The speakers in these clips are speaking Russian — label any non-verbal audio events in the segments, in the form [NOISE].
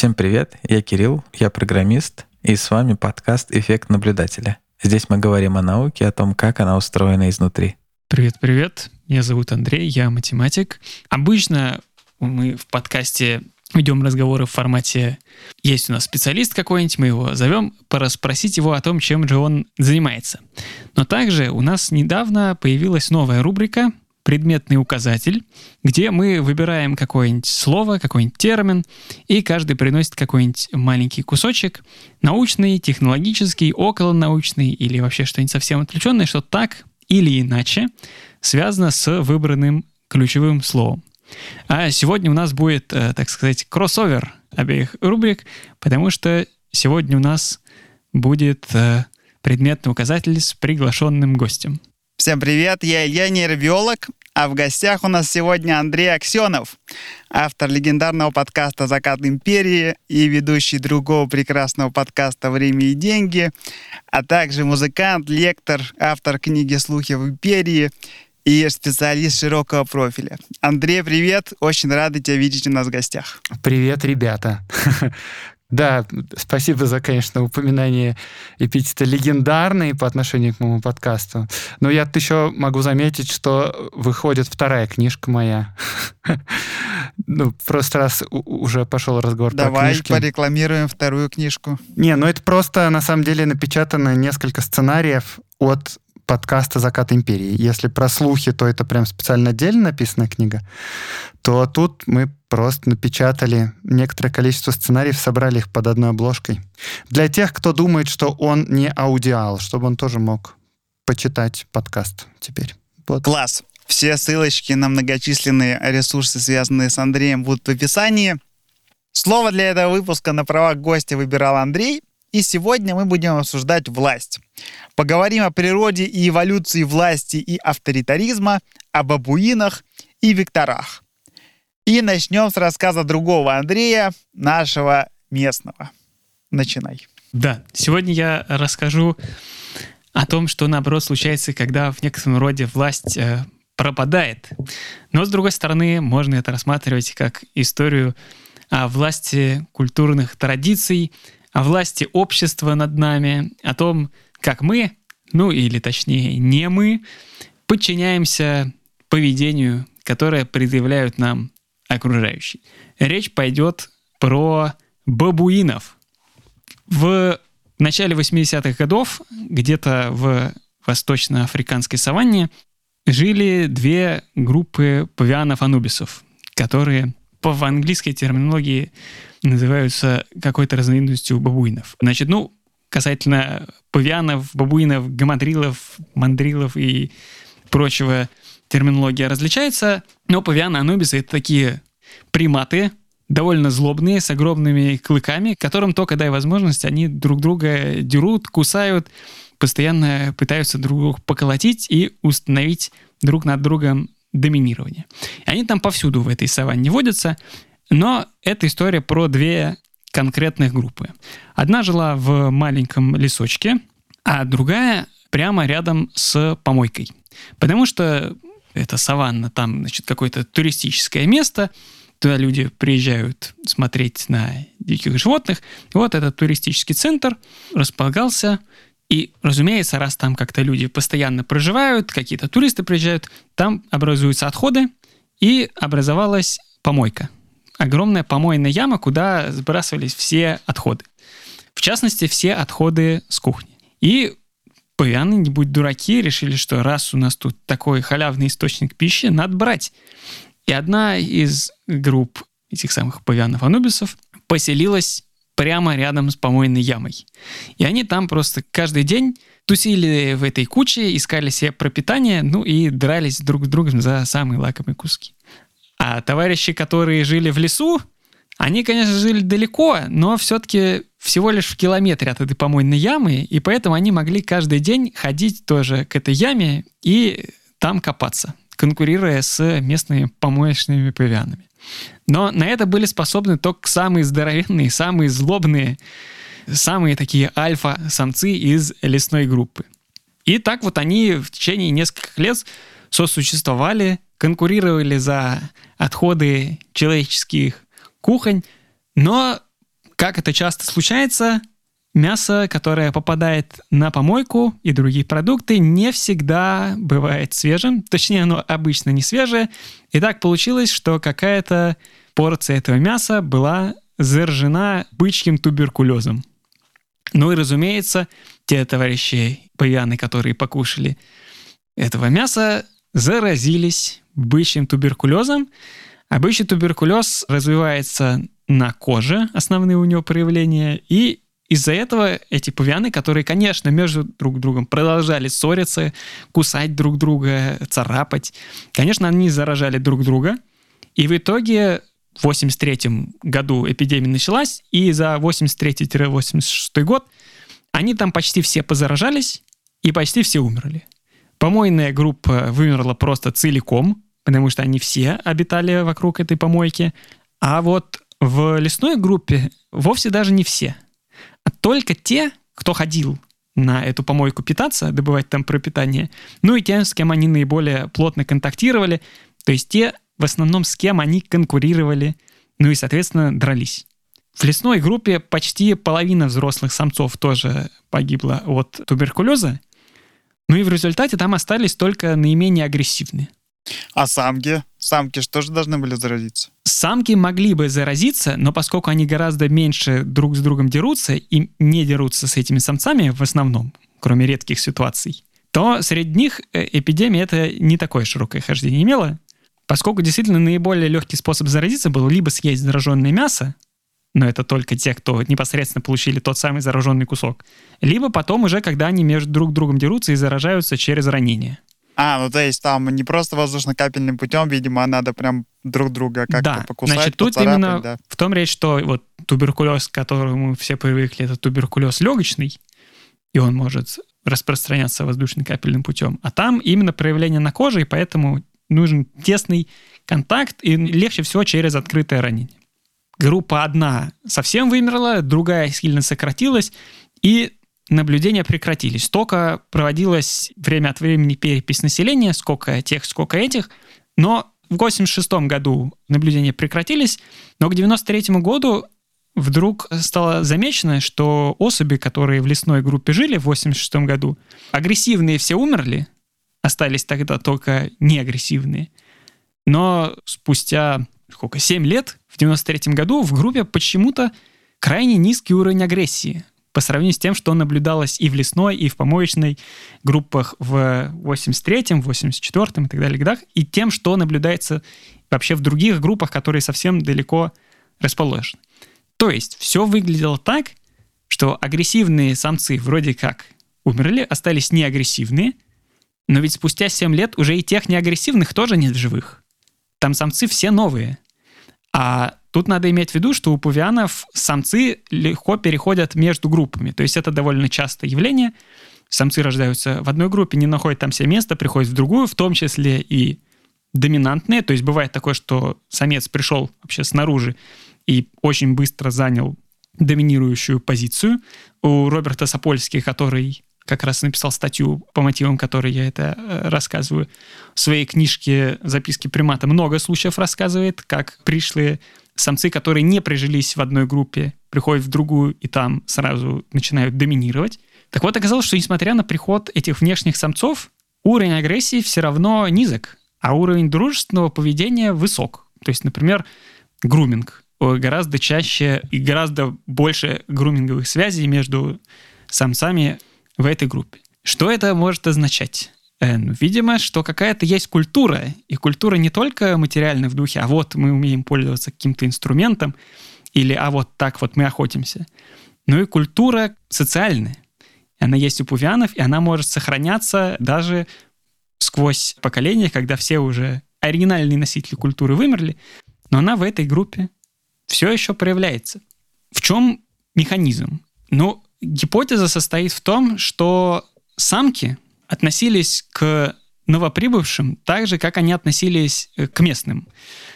Всем привет, я Кирилл, я программист, и с вами подкаст «Эффект наблюдателя». Здесь мы говорим о науке, о том, как она устроена изнутри. Привет-привет, меня зовут Андрей, я математик. Обычно мы в подкасте ведем разговоры в формате «Есть у нас специалист какой-нибудь, мы его зовем, порасспросить его о том, чем же он занимается». Но также у нас недавно появилась новая рубрика предметный указатель, где мы выбираем какое-нибудь слово, какой-нибудь термин, и каждый приносит какой-нибудь маленький кусочек, научный, технологический, околонаучный или вообще что-нибудь совсем отвлеченное, что так или иначе связано с выбранным ключевым словом. А сегодня у нас будет, э, так сказать, кроссовер обеих рубрик, потому что сегодня у нас будет э, предметный указатель с приглашенным гостем. Всем привет, я Илья, нейробиолог, а в гостях у нас сегодня Андрей Аксенов, автор легендарного подкаста «Закат империи» и ведущий другого прекрасного подкаста «Время и деньги», а также музыкант, лектор, автор книги «Слухи в империи» и специалист широкого профиля. Андрей, привет! Очень рады тебя видеть у нас в гостях. Привет, ребята! [LAUGHS] Да, спасибо за, конечно, упоминание эпитета легендарный по отношению к моему подкасту. Но я еще могу заметить, что выходит вторая книжка моя. [LAUGHS] Ну, просто раз уже пошел разговор Давай про книжки. Давай порекламируем вторую книжку. Не, ну это просто, на самом деле, напечатано несколько сценариев от подкаста «Закат империи». Если про слухи, то это прям специально отдельно написанная книга, то тут мы просто напечатали некоторое количество сценариев, собрали их под одной обложкой. Для тех, кто думает, что он не аудиал, чтобы он тоже мог почитать подкаст теперь. Вот. Класс. Все ссылочки на многочисленные ресурсы, связанные с Андреем, будут в описании. Слово для этого выпуска на правах гостя выбирал Андрей, и сегодня мы будем обсуждать власть. Поговорим о природе и эволюции власти и авторитаризма, о бабуинах и векторах. И начнем с рассказа другого Андрея, нашего местного. Начинай. Да, сегодня я расскажу о том, что наоборот случается, когда в некотором роде власть э, пропадает. Но с другой стороны, можно это рассматривать как историю о власти культурных традиций, о власти общества над нами, о том, как мы, ну или точнее не мы, подчиняемся поведению, которое предъявляют нам окружающие. Речь пойдет про бабуинов. В начале 80-х годов где-то в восточноафриканской саванне жили две группы павианов-анубисов, которые по английской терминологии называются какой-то разновидностью бабуинов. Значит, ну, касательно павианов, бабуинов, гамадрилов, мандрилов и прочего терминология различается, но павианы анубисы — это такие приматы, довольно злобные, с огромными клыками, которым только дай возможность, они друг друга дерут, кусают, постоянно пытаются друг друга поколотить и установить друг над другом доминирование. Они там повсюду в этой саванне водятся, но это история про две конкретных группы. Одна жила в маленьком лесочке, а другая прямо рядом с помойкой. Потому что это саванна, там, значит, какое-то туристическое место, туда люди приезжают смотреть на диких животных. Вот этот туристический центр располагался и, разумеется, раз там как-то люди постоянно проживают, какие-то туристы приезжают, там образуются отходы, и образовалась помойка. Огромная помойная яма, куда сбрасывались все отходы. В частности, все отходы с кухни. И павианы, не будь дураки, решили, что раз у нас тут такой халявный источник пищи, надо брать. И одна из групп этих самых павианов-анубисов поселилась прямо рядом с помойной ямой. И они там просто каждый день тусили в этой куче, искали себе пропитание, ну и дрались друг с другом за самые лакомые куски. А товарищи, которые жили в лесу, они, конечно, жили далеко, но все-таки всего лишь в километре от этой помойной ямы, и поэтому они могли каждый день ходить тоже к этой яме и там копаться, конкурируя с местными помоечными павианами. Но на это были способны только самые здоровенные, самые злобные, самые такие альфа-самцы из лесной группы. И так вот они в течение нескольких лет сосуществовали, конкурировали за отходы человеческих кухонь, но Как это часто случается, мясо, которое попадает на помойку и другие продукты, не всегда бывает свежим. Точнее, оно обычно не свежее. И так получилось, что какая-то порция этого мяса была заражена бычьим туберкулезом. Ну и, разумеется, те товарищи пьяные, которые покушали этого мяса, заразились бычьим туберкулезом. А бычий туберкулез развивается на коже, основные у него проявления, и из-за этого эти павианы, которые, конечно, между друг другом продолжали ссориться, кусать друг друга, царапать, конечно, они заражали друг друга. И в итоге в 83 году эпидемия началась, и за 83-86 год они там почти все позаражались, и почти все умерли. Помойная группа вымерла просто целиком, потому что они все обитали вокруг этой помойки. А вот в лесной группе вовсе даже не все, а только те, кто ходил на эту помойку питаться, добывать там пропитание, ну и тем, с кем они наиболее плотно контактировали, то есть те, в основном, с кем они конкурировали, ну и, соответственно, дрались. В лесной группе почти половина взрослых самцов тоже погибла от туберкулеза, ну и в результате там остались только наименее агрессивные. А самки? Самки что же должны были заразиться? Самки могли бы заразиться, но поскольку они гораздо меньше друг с другом дерутся и не дерутся с этими самцами в основном, кроме редких ситуаций, то среди них э, эпидемия это не такое широкое хождение имела, поскольку действительно наиболее легкий способ заразиться был либо съесть зараженное мясо, но это только те, кто непосредственно получили тот самый зараженный кусок, либо потом уже, когда они между друг другом дерутся и заражаются через ранение. А, ну то есть там не просто воздушно-капельным путем, видимо, надо прям друг друга как-то да. покусать, Значит, тут именно да. в том речь, что вот туберкулез, к которому все привыкли, это туберкулез легочный, и он может распространяться воздушно-капельным путем. А там именно проявление на коже, и поэтому нужен тесный контакт, и легче всего через открытое ранение. Группа одна совсем вымерла, другая сильно сократилась, и наблюдения прекратились. Только проводилось время от времени перепись населения, сколько тех, сколько этих, но в 86 году наблюдения прекратились, но к 93 году вдруг стало замечено, что особи, которые в лесной группе жили в 86 году, агрессивные все умерли, остались тогда только неагрессивные. Но спустя сколько, 7 лет, в 93 году в группе почему-то крайне низкий уровень агрессии по сравнению с тем, что наблюдалось и в лесной, и в помоечной группах в 83-м, 84-м и так далее годах, и тем, что наблюдается вообще в других группах, которые совсем далеко расположены. То есть все выглядело так, что агрессивные самцы вроде как умерли, остались неагрессивные, но ведь спустя 7 лет уже и тех неагрессивных тоже нет в живых. Там самцы все новые. А тут надо иметь в виду, что у павианов самцы легко переходят между группами. То есть это довольно частое явление. Самцы рождаются в одной группе, не находят там себе места, приходят в другую, в том числе и доминантные. То есть бывает такое, что самец пришел вообще снаружи и очень быстро занял доминирующую позицию. У Роберта Сапольски, который как раз написал статью по мотивам, которой я это э, рассказываю. В своей книжке «Записки примата» много случаев рассказывает, как пришлые самцы, которые не прижились в одной группе, приходят в другую и там сразу начинают доминировать. Так вот, оказалось, что несмотря на приход этих внешних самцов, уровень агрессии все равно низок, а уровень дружественного поведения высок. То есть, например, груминг гораздо чаще и гораздо больше груминговых связей между самцами в этой группе. Что это может означать? Ну, видимо, что какая-то есть культура, и культура не только материальная в духе, а вот мы умеем пользоваться каким-то инструментом, или а вот так вот мы охотимся, но и культура социальная. Она есть у пувианов, и она может сохраняться даже сквозь поколения, когда все уже оригинальные носители культуры вымерли, но она в этой группе все еще проявляется. В чем механизм? Ну, гипотеза состоит в том, что самки относились к новоприбывшим так же, как они относились э, к местным.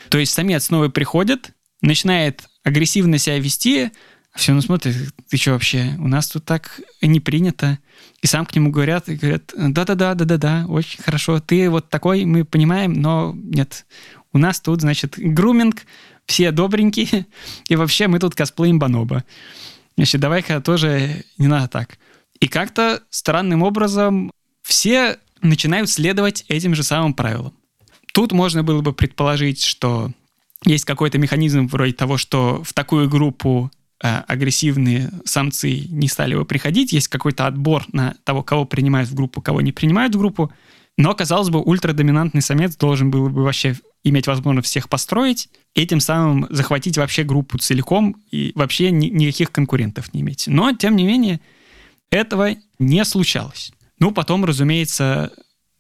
То есть самец снова приходит, начинает агрессивно себя вести, а все, ну смотри, ты что вообще, у нас тут так не принято. И сам к нему говорят, и говорят, да-да-да, да-да-да, очень хорошо, ты вот такой, мы понимаем, но нет, у нас тут, значит, груминг, все добренькие, [LAUGHS] и вообще мы тут косплеим Баноба. Значит, давай-ка тоже не надо так. И как-то странным образом все начинают следовать этим же самым правилам. Тут можно было бы предположить, что есть какой-то механизм вроде того, что в такую группу э, агрессивные самцы не стали бы приходить, есть какой-то отбор на того, кого принимают в группу, кого не принимают в группу. Но, казалось бы, ультрадоминантный самец должен был бы вообще иметь возможность всех построить, и тем самым захватить вообще группу целиком и вообще ни, никаких конкурентов не иметь. Но, тем не менее, этого не случалось. Ну, потом, разумеется,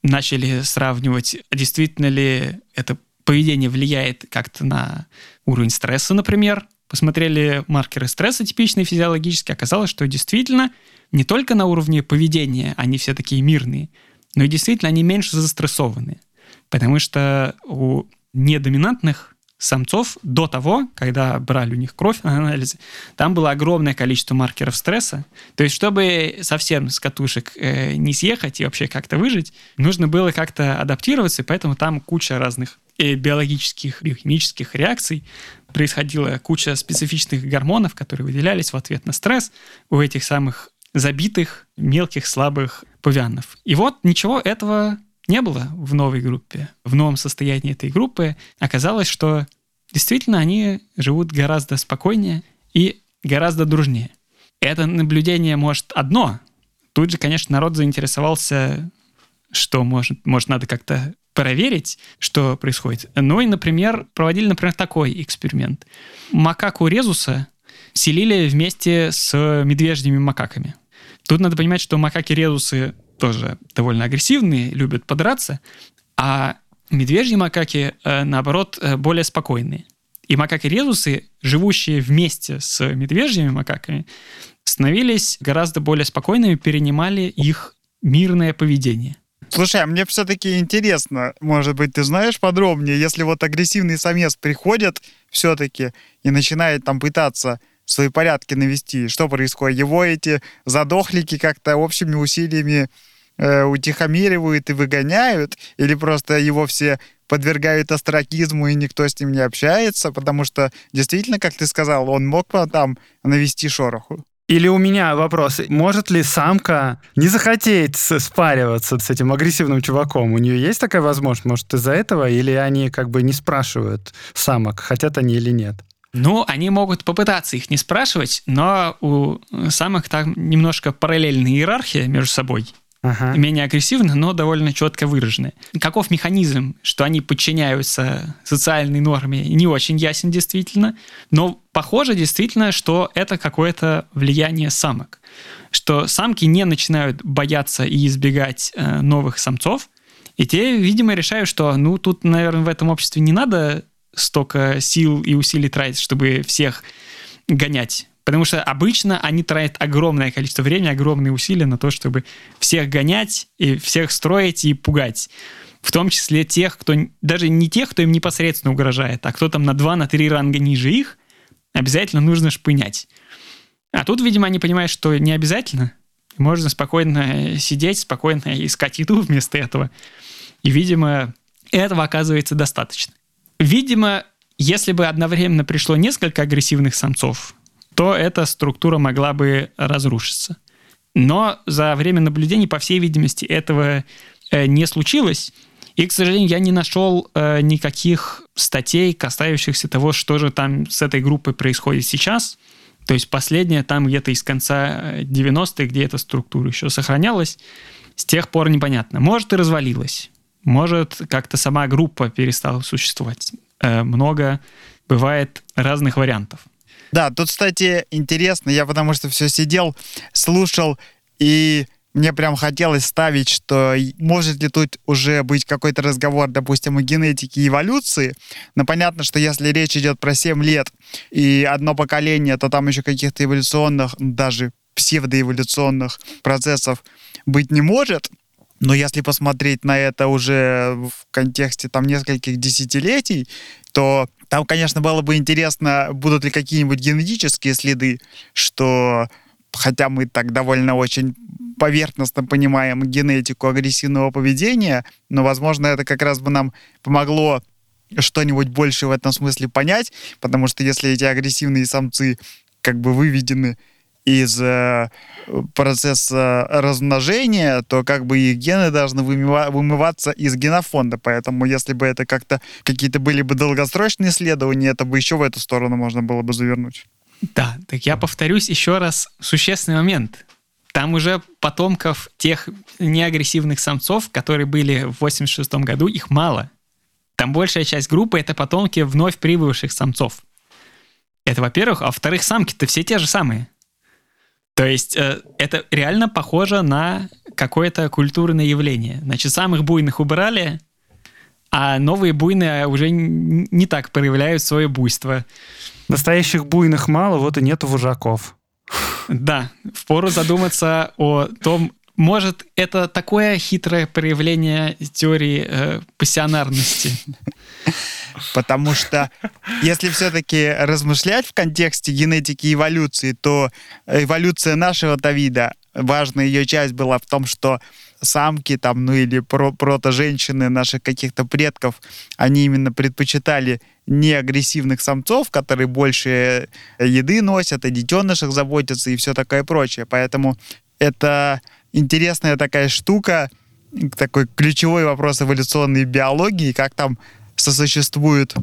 начали сравнивать, действительно ли это поведение влияет как-то на уровень стресса, например. Посмотрели маркеры стресса типичные физиологические, оказалось, что действительно не только на уровне поведения они все такие мирные, но и действительно они меньше застрессованы. Потому что у недоминантных самцов до того, когда брали у них кровь [LAUGHS] на анализе, там было огромное количество маркеров стресса. То есть, чтобы совсем с катушек э, не съехать и вообще как-то выжить, нужно было как-то адаптироваться, и поэтому там куча разных э, биологических, биохимических реакций, происходила куча специфичных гормонов, которые выделялись в ответ на стресс у этих самых забитых, мелких, слабых павианов. И вот ничего этого не было в новой группе, в новом состоянии этой группы, оказалось, что действительно они живут гораздо спокойнее и гораздо дружнее. Это наблюдение может одно. Тут же, конечно, народ заинтересовался, что может, может надо как-то проверить, что происходит. Ну и, например, проводили, например, такой эксперимент. Макаку резуса селили вместе с медвежьими макаками. Тут надо понимать, что макаки резусы тоже довольно агрессивные, любят подраться, а медвежьи макаки, э, наоборот, э, более спокойные. И макаки-резусы, живущие вместе с медвежьими макаками, становились гораздо более спокойными, перенимали их мирное поведение. Слушай, а мне все-таки интересно, может быть, ты знаешь подробнее, если вот агрессивный самец приходит все-таки и начинает там пытаться свои порядки навести. Что происходит? Его эти задохлики как-то общими усилиями э, утихомиривают и выгоняют? Или просто его все подвергают астракизму, и никто с ним не общается? Потому что, действительно, как ты сказал, он мог там навести шороху. Или у меня вопрос, может ли самка не захотеть спариваться с этим агрессивным чуваком? У нее есть такая возможность? Может, из-за этого? Или они как бы не спрашивают самок, хотят они или нет? Ну, они могут попытаться их не спрашивать, но у самых там немножко параллельная иерархия между собой. Ага. Менее агрессивно, но довольно четко выраженная. Каков механизм, что они подчиняются социальной норме, не очень ясен действительно, но похоже действительно, что это какое-то влияние самок. Что самки не начинают бояться и избегать э, новых самцов, и те, видимо, решают, что, ну, тут, наверное, в этом обществе не надо столько сил и усилий тратить, чтобы всех гонять. Потому что обычно они тратят огромное количество времени, огромные усилия на то, чтобы всех гонять и всех строить и пугать. В том числе тех, кто... Даже не тех, кто им непосредственно угрожает, а кто там на 2 на 3 ранга ниже их, обязательно нужно шпынять. А тут, видимо, они понимают, что не обязательно. Можно спокойно сидеть, спокойно искать еду [LAUGHS] вместо этого. И, видимо, этого оказывается достаточно. Видимо, если бы одновременно пришло несколько агрессивных самцов, то эта структура могла бы разрушиться. Но за время наблюдений, по всей видимости, этого э, не случилось. И, к сожалению, я не нашел э, никаких статей, касающихся того, что же там с этой группой происходит сейчас. То есть последняя там где-то из конца 90-х, где эта структура еще сохранялась, с тех пор непонятно. Может, и развалилась. Может, как-то сама группа перестала существовать. Э, много бывает разных вариантов. Да, тут, кстати, интересно, я потому что все сидел, слушал, и мне прям хотелось ставить, что может ли тут уже быть какой-то разговор, допустим, о генетике и эволюции. Но понятно, что если речь идет про 7 лет и одно поколение, то там еще каких-то эволюционных, даже псевдоэволюционных процессов быть не может. Но если посмотреть на это уже в контексте там нескольких десятилетий, то там, конечно, было бы интересно, будут ли какие-нибудь генетические следы, что хотя мы так довольно очень поверхностно понимаем генетику агрессивного поведения, но, возможно, это как раз бы нам помогло что-нибудь больше в этом смысле понять, потому что если эти агрессивные самцы как бы выведены из э, процесса размножения, то как бы их гены должны вымыва- вымываться из генофонда. Поэтому если бы это как-то какие-то были бы долгосрочные исследования, это бы еще в эту сторону можно было бы завернуть. Да, так я повторюсь еще раз существенный момент. Там уже потомков тех неагрессивных самцов, которые были в 86 году, их мало. Там большая часть группы — это потомки вновь прибывших самцов. Это во-первых. А во-вторых, самки-то все те же самые. То есть э, это реально похоже на какое-то культурное явление. Значит, самых буйных убрали, а новые буйные уже не так проявляют свое буйство. Настоящих буйных мало, вот и нету вожаков. Да, впору задуматься о том, может, это такое хитрое проявление теории э, пассионарности. Потому что если все-таки размышлять в контексте генетики эволюции, то эволюция нашего-то вида, важная ее часть была в том, что самки там, ну или про прото-женщины наших каких-то предков, они именно предпочитали не агрессивных самцов, которые больше еды носят, о детенышах заботятся и все такое прочее. Поэтому это интересная такая штука, такой ключевой вопрос эволюционной биологии, как там сосуществует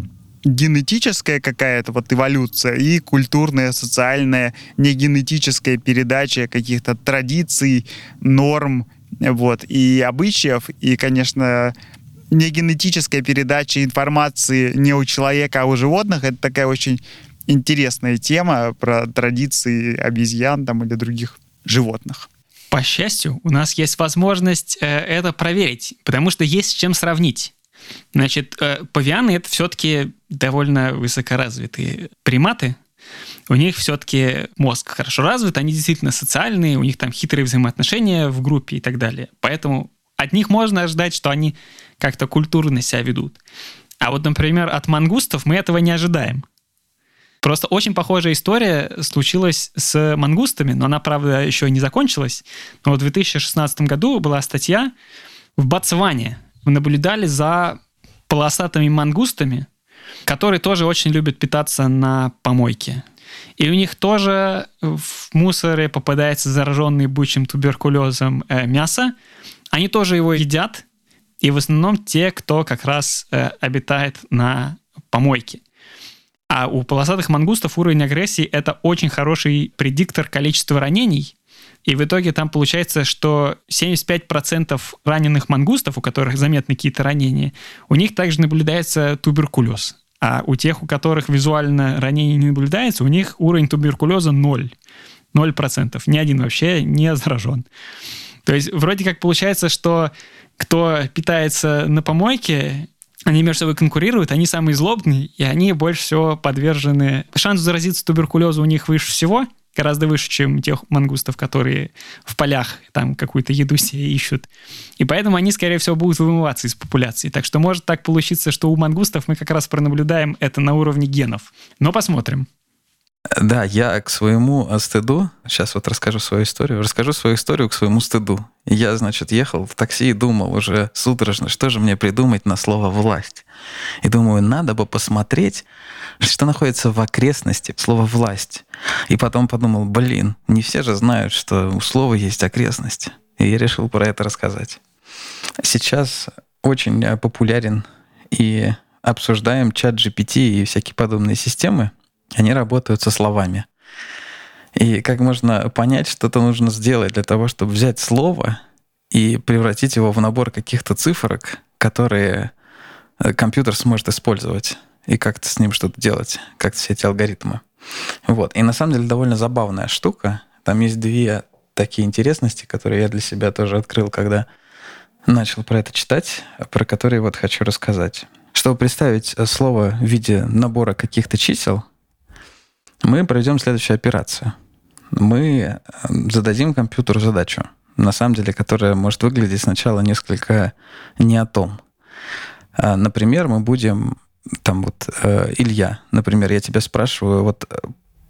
генетическая какая-то вот эволюция и культурная, социальная, не генетическая передача каких-то традиций, норм, вот, и обычаев, и, конечно, не генетическая передача информации не у человека, а у животных. Это такая очень интересная тема про традиции обезьян там, или других животных. По счастью, у нас есть возможность э, это проверить, потому что есть с чем сравнить. Значит, э, павианы это все-таки довольно высокоразвитые приматы. У них все-таки мозг хорошо развит, они действительно социальные, у них там хитрые взаимоотношения в группе и так далее. Поэтому от них можно ожидать, что они как-то культурно себя ведут. А вот, например, от мангустов мы этого не ожидаем. Просто очень похожая история случилась с мангустами, но она, правда, еще не закончилась. Но в 2016 году была статья в Ботсване, наблюдали за полосатыми мангустами, которые тоже очень любят питаться на помойке. И у них тоже в мусоре попадается зараженный бычьим туберкулезом э, мясо. Они тоже его едят, и в основном те, кто как раз э, обитает на помойке. А у полосатых мангустов уровень агрессии — это очень хороший предиктор количества ранений и в итоге там получается, что 75% раненых мангустов, у которых заметны какие-то ранения, у них также наблюдается туберкулез. А у тех, у которых визуально ранений не наблюдается, у них уровень туберкулеза 0. 0%. Ни один вообще не заражен. То есть вроде как получается, что кто питается на помойке, они между собой конкурируют, они самые злобные, и они больше всего подвержены... Шанс заразиться туберкулезом у них выше всего — гораздо выше, чем тех мангустов, которые в полях там какую-то еду себе ищут. И поэтому они, скорее всего, будут вымываться из популяции. Так что может так получиться, что у мангустов мы как раз пронаблюдаем это на уровне генов. Но посмотрим. Да, я к своему стыду, сейчас вот расскажу свою историю, расскажу свою историю к своему стыду. Я, значит, ехал в такси и думал уже судорожно, что же мне придумать на слово «власть». И думаю, надо бы посмотреть, что находится в окрестности слова «власть». И потом подумал, блин, не все же знают, что у слова есть окрестность. И я решил про это рассказать. Сейчас очень популярен и обсуждаем чат GPT и всякие подобные системы. Они работают со словами. И как можно понять, что-то нужно сделать для того, чтобы взять слово и превратить его в набор каких-то цифрок, которые э, компьютер сможет использовать и как-то с ним что-то делать, как-то все эти алгоритмы. Вот. И на самом деле довольно забавная штука. Там есть две такие интересности, которые я для себя тоже открыл, когда начал про это читать, про которые вот хочу рассказать. Чтобы представить слово в виде набора каких-то чисел, мы проведем следующую операцию. Мы зададим компьютеру задачу, на самом деле, которая может выглядеть сначала несколько не о том. А, например, мы будем там вот э, Илья, например, я тебя спрашиваю, вот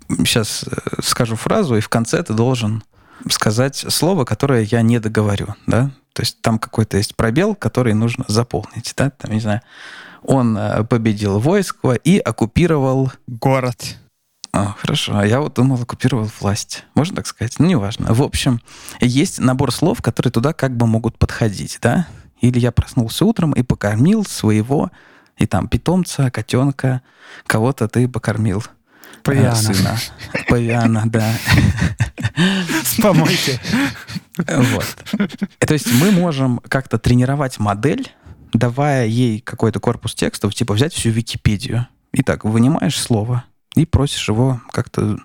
сейчас э, э, скажу фразу, и в конце ты должен сказать слово, которое я не договорю, да? То есть там какой-то есть пробел, который нужно заполнить, да? Там, не знаю, Он э, победил войско и оккупировал... Город. А, хорошо, а я вот думал, оккупировал власть. Можно так сказать? Ну, неважно. В общем, есть набор слов, которые туда как бы могут подходить, да? Или я проснулся утром и покормил своего, и там, питомца, котенка, кого-то ты покормил. Павиана. Сына. Павиана, да. С помойки. Вот. То есть мы можем как-то тренировать модель, давая ей какой-то корпус текстов, типа взять всю Википедию. И так, вынимаешь слово и просишь его как-то...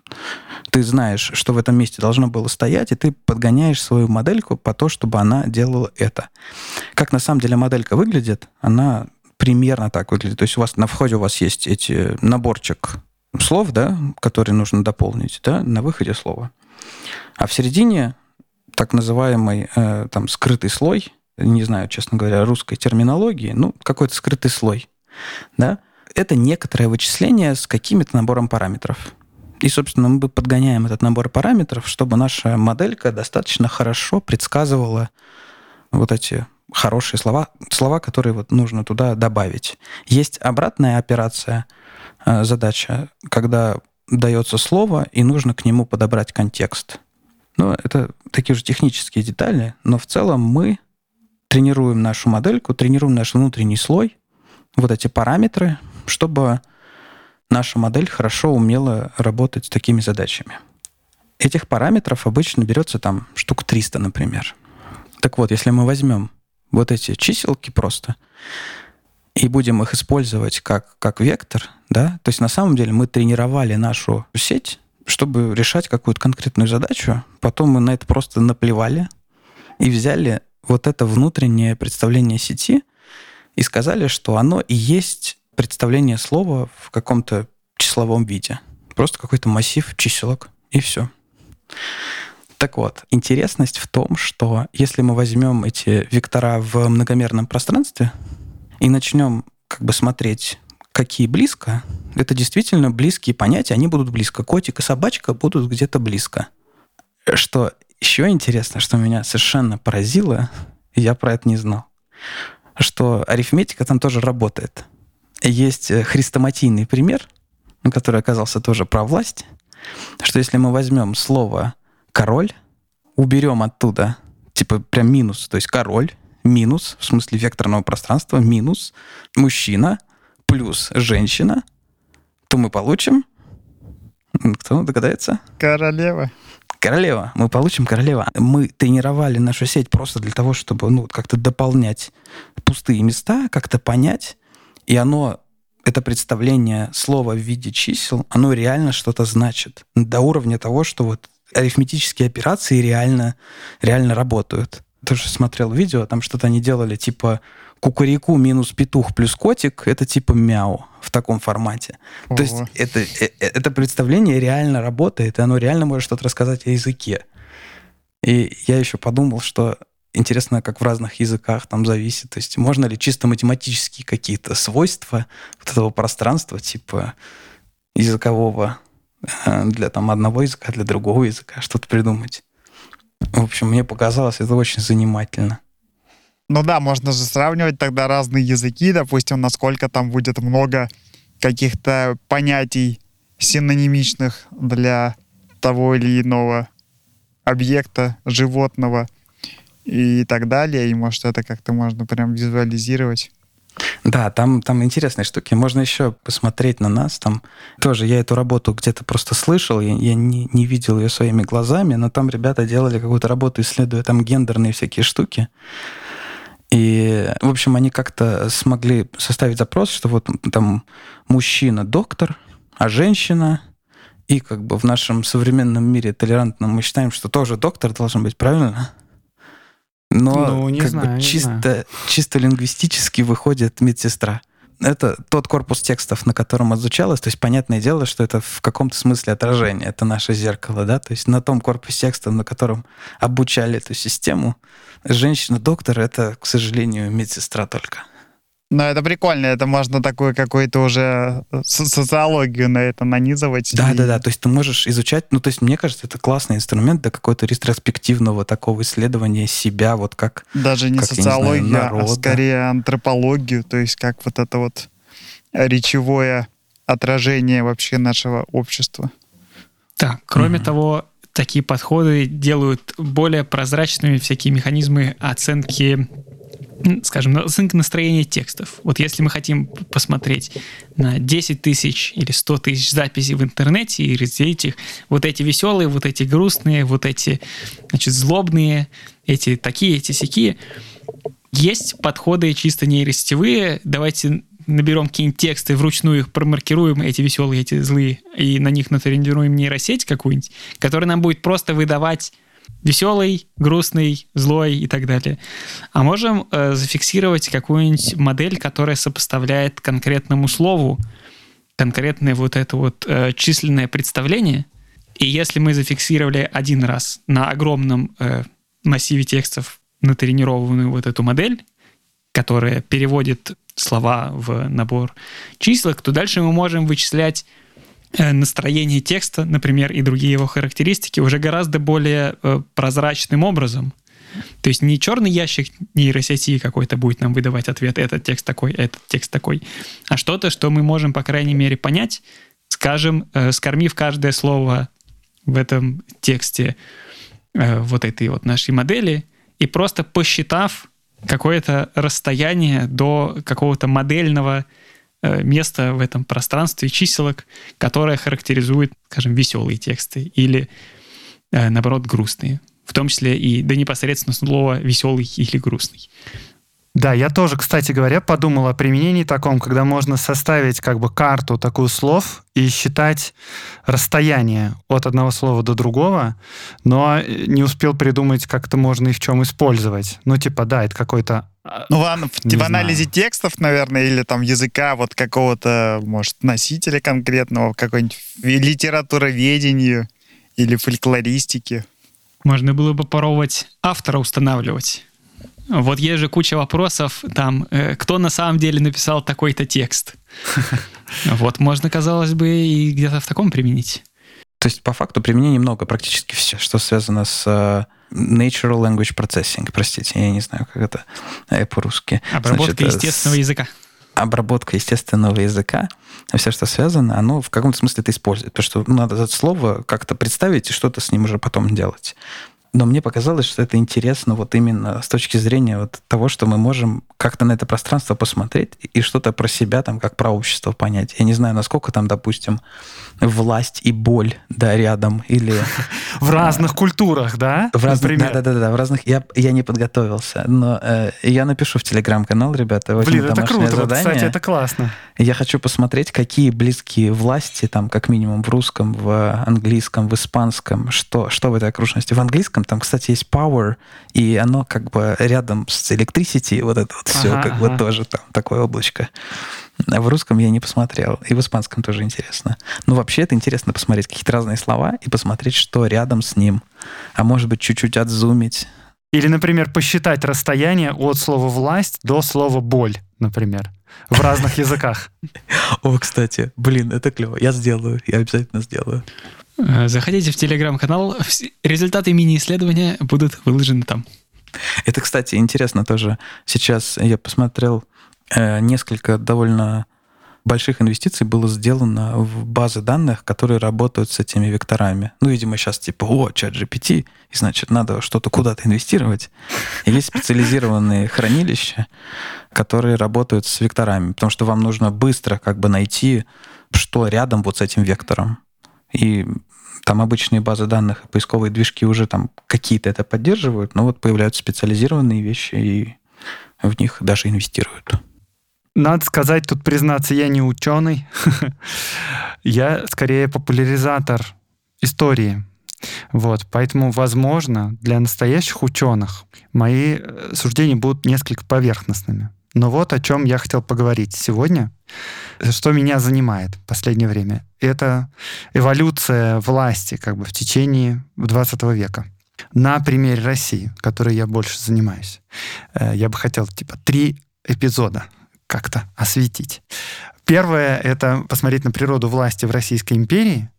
Ты знаешь, что в этом месте должно было стоять, и ты подгоняешь свою модельку по то, чтобы она делала это. Как на самом деле моделька выглядит, она примерно так выглядит. То есть у вас на входе у вас есть эти наборчик слов, да, которые нужно дополнить, да, на выходе слова. А в середине так называемый э, там скрытый слой, не знаю, честно говоря, русской терминологии, ну, какой-то скрытый слой, да, это некоторое вычисление с каким-то набором параметров. И, собственно, мы подгоняем этот набор параметров, чтобы наша моделька достаточно хорошо предсказывала вот эти хорошие слова, слова, которые вот нужно туда добавить. Есть обратная операция, э, задача, когда дается слово, и нужно к нему подобрать контекст. Ну, это такие же технические детали, но в целом мы тренируем нашу модельку, тренируем наш внутренний слой, вот эти параметры, чтобы наша модель хорошо умела работать с такими задачами. Этих параметров обычно берется там штук 300, например. Так вот, если мы возьмем вот эти чиселки просто и будем их использовать как, как вектор, да, то есть на самом деле мы тренировали нашу сеть, чтобы решать какую-то конкретную задачу, потом мы на это просто наплевали и взяли вот это внутреннее представление сети и сказали, что оно и есть представление слова в каком-то числовом виде. Просто какой-то массив чиселок, и все. Так вот, интересность в том, что если мы возьмем эти вектора в многомерном пространстве и начнем как бы смотреть, какие близко, это действительно близкие понятия, они будут близко. Котик и собачка будут где-то близко. Что еще интересно, что меня совершенно поразило, я про это не знал, что арифметика там тоже работает. Есть э, хрестоматийный пример, который оказался тоже про власть, что если мы возьмем слово король, уберем оттуда, типа прям минус, то есть король, минус, в смысле векторного пространства, минус мужчина, плюс женщина, то мы получим... Кто догадается? Королева. Королева. Мы получим королева. Мы тренировали нашу сеть просто для того, чтобы ну, как-то дополнять пустые места, как-то понять. И оно, это представление слова в виде чисел, оно реально что-то значит. До уровня того, что вот арифметические операции реально, реально работают. Тоже смотрел видео, там что-то они делали, типа кукареку минус петух плюс котик, это типа мяу в таком формате. Ого. То есть это, э, э, это представление реально работает, и оно реально может что-то рассказать о языке. И я еще подумал, что интересно, как в разных языках там зависит. То есть можно ли чисто математические какие-то свойства вот этого пространства, типа языкового, э, для там одного языка, для другого языка что-то придумать. В общем, мне показалось это очень занимательно. Ну да, можно же сравнивать тогда разные языки, допустим, насколько там будет много каких-то понятий синонимичных для того или иного объекта, животного и так далее. И может это как-то можно прям визуализировать. Да, там, там интересные штуки. Можно еще посмотреть на нас. Там тоже я эту работу где-то просто слышал, я, я не, не видел ее своими глазами, но там ребята делали какую-то работу, исследуя там гендерные всякие штуки. И, в общем, они как-то смогли составить запрос, что вот там мужчина доктор, а женщина и как бы в нашем современном мире толерантном мы считаем, что тоже доктор должен быть, правильно? Но Ну, не как знаю, бы не чисто, знаю. чисто лингвистически выходит медсестра. Это тот корпус текстов, на котором изучалось. То есть, понятное дело, что это в каком-то смысле отражение. Это наше зеркало, да? То есть на том корпусе текстов, на котором обучали эту систему, женщина-доктор — это, к сожалению, медсестра только. Но это прикольно, это можно такую какую-то уже социологию на это нанизывать. Да, и... да, да. То есть ты можешь изучать, ну, то есть мне кажется, это классный инструмент для какого-то ретроспективного такого исследования себя, вот как... Даже не как, социология, не знаю, а скорее антропологию, то есть как вот это вот речевое отражение вообще нашего общества. Да, кроме mm-hmm. того, такие подходы делают более прозрачными всякие механизмы оценки скажем, оценка настроения текстов. Вот если мы хотим посмотреть на 10 тысяч или 100 тысяч записей в интернете и разделить их, вот эти веселые, вот эти грустные, вот эти, значит, злобные, эти такие, эти сякие, есть подходы чисто нейросетевые. Давайте наберем какие-нибудь тексты, вручную их промаркируем, эти веселые, эти злые, и на них натренируем нейросеть какую-нибудь, которая нам будет просто выдавать веселый, грустный, злой и так далее. А можем э, зафиксировать какую-нибудь модель, которая сопоставляет конкретному слову конкретное вот это вот э, численное представление. И если мы зафиксировали один раз на огромном э, массиве текстов натренированную вот эту модель, которая переводит слова в набор числок, то дальше мы можем вычислять настроение текста, например, и другие его характеристики уже гораздо более э, прозрачным образом. То есть не черный ящик нейросети какой-то будет нам выдавать ответ, этот текст такой, этот текст такой, а что-то, что мы можем, по крайней мере, понять, скажем, э, скормив каждое слово в этом тексте э, вот этой вот нашей модели и просто посчитав какое-то расстояние до какого-то модельного Э, место в этом пространстве чиселок, которое характеризует, скажем, веселые тексты или, э, наоборот, грустные. В том числе и до непосредственно слова веселый или грустный. Да, я тоже, кстати говоря, подумал о применении таком, когда можно составить как бы карту такую слов и считать расстояние от одного слова до другого, но не успел придумать, как это можно и в чем использовать. Ну, типа, да, это какой-то а, ну, в, в, в анализе текстов, наверное, или там языка вот какого-то, может, носителя конкретного, какой-нибудь литературоведению или фольклористики. Можно было бы попробовать автора устанавливать. Вот есть же куча вопросов, там, э, кто на самом деле написал такой-то текст. [LAUGHS] Вот можно, казалось бы, и где-то в таком применить. То есть, по факту, применений много, практически все, что связано с э, Natural Language Processing, простите, я не знаю, как это э, по-русски. Обработка Значит, естественного языка. Обработка естественного языка, все, что связано, оно в каком-то смысле это использует. Потому что ну, надо это слово как-то представить и что-то с ним уже потом делать но мне показалось, что это интересно вот именно с точки зрения вот того, что мы можем как-то на это пространство посмотреть и что-то про себя там как про общество понять. Я не знаю, насколько там, допустим, власть и боль, да, рядом или... [LAUGHS] В разных культурах, да? В разных, да, да, да, да, в разных. Я, я не подготовился, но э, я напишу в телеграм-канал, ребята. Блин, это круто, задание. Вот, кстати, это классно. Я хочу посмотреть, какие близкие власти, там, как минимум в русском, в английском, в испанском, что, что в этой окружности. В английском там, кстати, есть power, и оно как бы рядом с electricity, вот это вот все, ага, как ага. бы тоже там такое облачко. А в русском я не посмотрел, и в испанском тоже интересно. Но вообще это интересно посмотреть какие-то разные слова и посмотреть, что рядом с ним. А может быть, чуть-чуть отзумить. Или, например, посчитать расстояние от слова «власть» до слова «боль», например, в разных [LAUGHS] языках. О, кстати, блин, это клево. Я сделаю, я обязательно сделаю. Э, заходите в телеграм-канал, результаты мини-исследования будут выложены там. Это, кстати, интересно тоже. Сейчас я посмотрел э, несколько довольно больших инвестиций было сделано в базы данных, которые работают с этими векторами. Ну, видимо, сейчас типа, о, чат GPT, и значит, надо что-то куда-то инвестировать. И есть специализированные хранилища, которые работают с векторами, потому что вам нужно быстро как бы найти, что рядом вот с этим вектором. И там обычные базы данных и поисковые движки уже там какие-то это поддерживают, но вот появляются специализированные вещи, и в них даже инвестируют. Надо сказать, тут признаться, я не ученый. [LAUGHS] я скорее популяризатор истории. Вот, поэтому, возможно, для настоящих ученых мои э, суждения будут несколько поверхностными. Но вот о чем я хотел поговорить сегодня, что меня занимает в последнее время. Это эволюция власти как бы в течение 20 века. На примере России, которой я больше занимаюсь, э, я бы хотел типа три эпизода как-то осветить. Первое — это посмотреть на природу власти в Российской империи,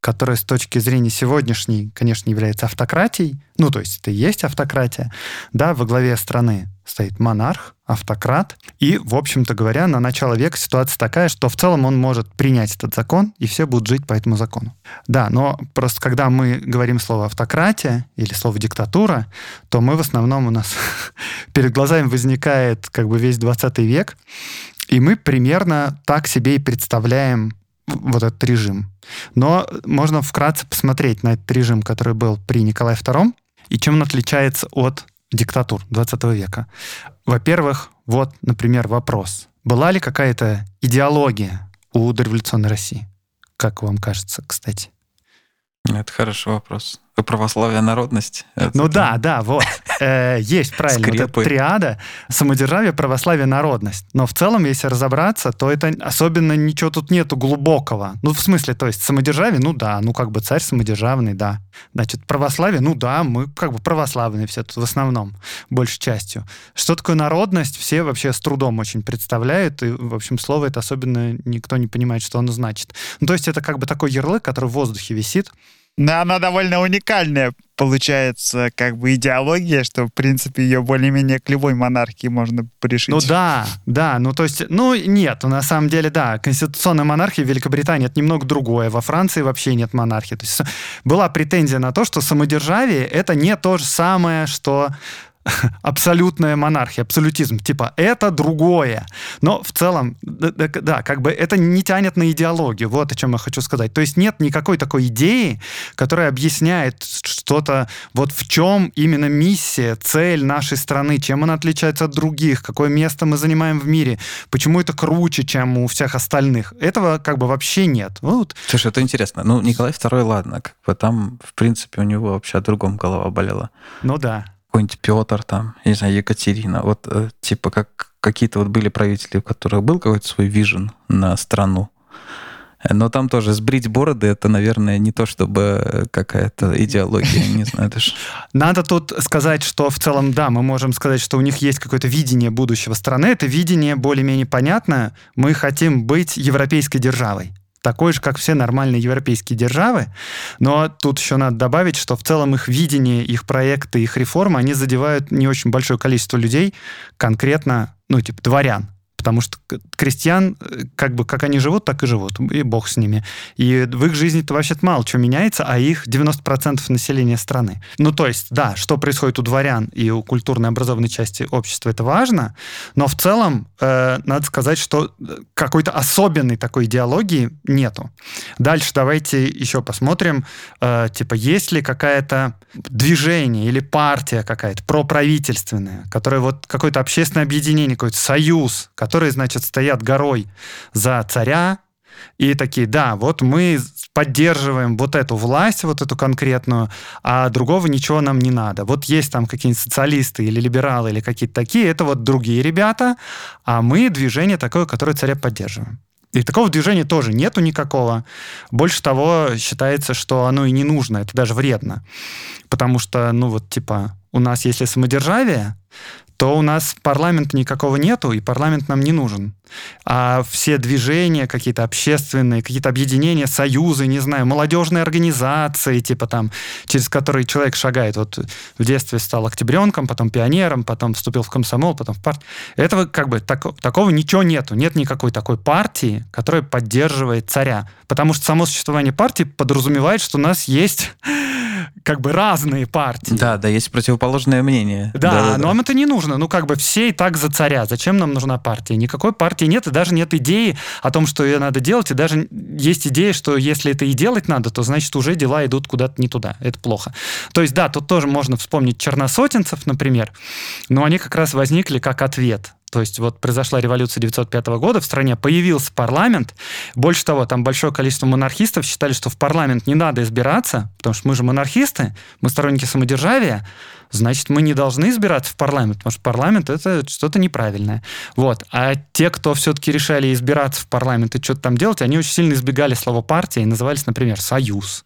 которая с точки зрения сегодняшней, конечно, является автократией, ну, то есть это и есть автократия, да, во главе страны стоит монарх, автократ, и, в общем-то говоря, на начало века ситуация такая, что в целом он может принять этот закон, и все будут жить по этому закону. Да, но просто когда мы говорим слово автократия или слово диктатура, то мы в основном у нас [LAUGHS] перед глазами возникает как бы весь 20 век, и мы примерно так себе и представляем вот этот режим. Но можно вкратце посмотреть на этот режим, который был при Николае II, и чем он отличается от диктатур 20 века. Во-первых, вот, например, вопрос. Была ли какая-то идеология у дореволюционной России? Как вам кажется, кстати? Это хороший вопрос. Православие народность? Это ну да, да, вот. Э, есть, правильно, вот эта триада. Самодержавие, православие, народность. Но в целом, если разобраться, то это особенно ничего тут нету глубокого. Ну, в смысле, то есть самодержавие, ну да, ну как бы царь самодержавный, да. Значит, православие, ну да, мы как бы православные все тут в основном, большей частью. Что такое народность, все вообще с трудом очень представляют, и, в общем, слово это особенно никто не понимает, что оно значит. Ну, то есть это как бы такой ярлык, который в воздухе висит, но она довольно уникальная, получается, как бы идеология, что, в принципе, ее более-менее к любой монархии можно пришить. Ну да, да, ну то есть, ну нет, на самом деле, да, конституционная монархия в Великобритании это немного другое, во Франции вообще нет монархии. То есть была претензия на то, что самодержавие это не то же самое, что [LAUGHS] абсолютная монархия, абсолютизм. Типа, это другое. Но в целом, да, как бы это не тянет на идеологию. Вот о чем я хочу сказать. То есть нет никакой такой идеи, которая объясняет что-то, вот в чем именно миссия, цель нашей страны, чем она отличается от других, какое место мы занимаем в мире, почему это круче, чем у всех остальных. Этого как бы вообще нет. Вот. Слушай, это интересно. Ну, Николай II, ладно, как бы там, в принципе, у него вообще о другом голова болела. Ну да какой-нибудь Петр там, я не знаю, Екатерина. Вот э, типа как какие-то вот были правители, у которых был какой-то свой вижен на страну. Но там тоже сбрить бороды это, наверное, не то чтобы какая-то идеология, не [LAUGHS] знаю даже. Надо тут сказать, что в целом, да, мы можем сказать, что у них есть какое-то видение будущего страны. Это видение более-менее понятно. Мы хотим быть европейской державой такой же, как все нормальные европейские державы. Но тут еще надо добавить, что в целом их видение, их проекты, их реформы, они задевают не очень большое количество людей, конкретно, ну, типа, дворян потому что крестьян, э, как бы, как они живут, так и живут, и бог с ними. И в их жизни-то вообще-то мало чего меняется, а их 90% населения страны. Ну, то есть, да, что происходит у дворян и у культурной образованной части общества, это важно, но в целом э, надо сказать, что э, какой-то особенной такой идеологии нету. Дальше давайте еще посмотрим, э, типа, есть ли какая-то движение или партия какая-то проправительственная, которая вот какое-то общественное объединение, какой-то союз, который которые, значит, стоят горой за царя, и такие, да, вот мы поддерживаем вот эту власть, вот эту конкретную, а другого ничего нам не надо. Вот есть там какие-нибудь социалисты или либералы или какие-то такие, это вот другие ребята, а мы движение такое, которое царя поддерживаем. И такого движения тоже нету никакого. Больше того, считается, что оно и не нужно, это даже вредно. Потому что, ну вот, типа, у нас, если самодержавие, то у нас парламента никакого нету, и парламент нам не нужен. А все движения какие-то общественные, какие-то объединения, союзы, не знаю, молодежные организации, типа там, через которые человек шагает. Вот в детстве стал октябренком, потом пионером, потом вступил в комсомол, потом в партию. Этого как бы так, такого ничего нету. Нет никакой такой партии, которая поддерживает царя. Потому что само существование партии подразумевает, что у нас есть как бы разные партии. Да, да, есть противоположное мнение. Да, да, да нам да. это не нужно. Ну, как бы все и так за царя. Зачем нам нужна партия? Никакой партии нет, и даже нет идеи о том, что ее надо делать, и даже есть идея, что если это и делать надо, то значит уже дела идут куда-то не туда. Это плохо. То есть, да, тут тоже можно вспомнить черносотенцев, например, но они как раз возникли как ответ то есть вот произошла революция 1905 года, в стране появился парламент. Больше того, там большое количество монархистов считали, что в парламент не надо избираться, потому что мы же монархисты, мы сторонники самодержавия, значит, мы не должны избираться в парламент, потому что парламент это что-то неправильное. Вот. А те, кто все-таки решали избираться в парламент и что-то там делать, они очень сильно избегали слова партия и назывались, например, союз.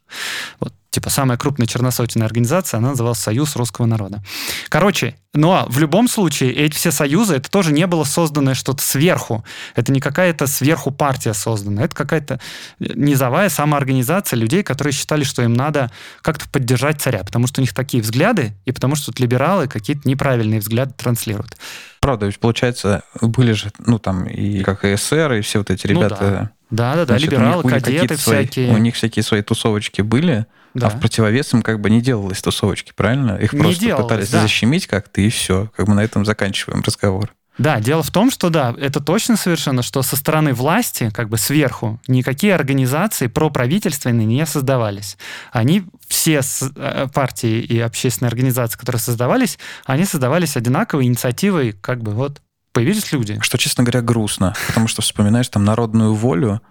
Вот типа самая крупная черносотенная организация, она называлась Союз русского народа. Короче, но в любом случае эти все союзы, это тоже не было созданное что-то сверху. Это не какая-то сверху партия создана. Это какая-то низовая самоорганизация людей, которые считали, что им надо как-то поддержать царя, потому что у них такие взгляды, и потому что тут либералы какие-то неправильные взгляды транслируют. Правда, ведь получается, были же, ну там и как и СССР, и все вот эти Ну ребята. Да, да, да, Значит, либералы, у них- у них кадеты свои- всякие. у них всякие свои тусовочки были, Да. а в противовес им как бы не делалось тусовочки, правильно? Их Не просто делалось, пытались да. защемить как-то, и все. Как бы на этом заканчиваем разговор. Да, дело в том, что да, это точно совершенно, что со стороны власти, как бы сверху, никакие организации проправительственные не создавались. Они все э, партии и общественные организации, которые создавались, они создавались одинаковой инициативой, как бы вот появились люди. Что, честно говоря, грустно, потому что вспоминаешь там народную волю,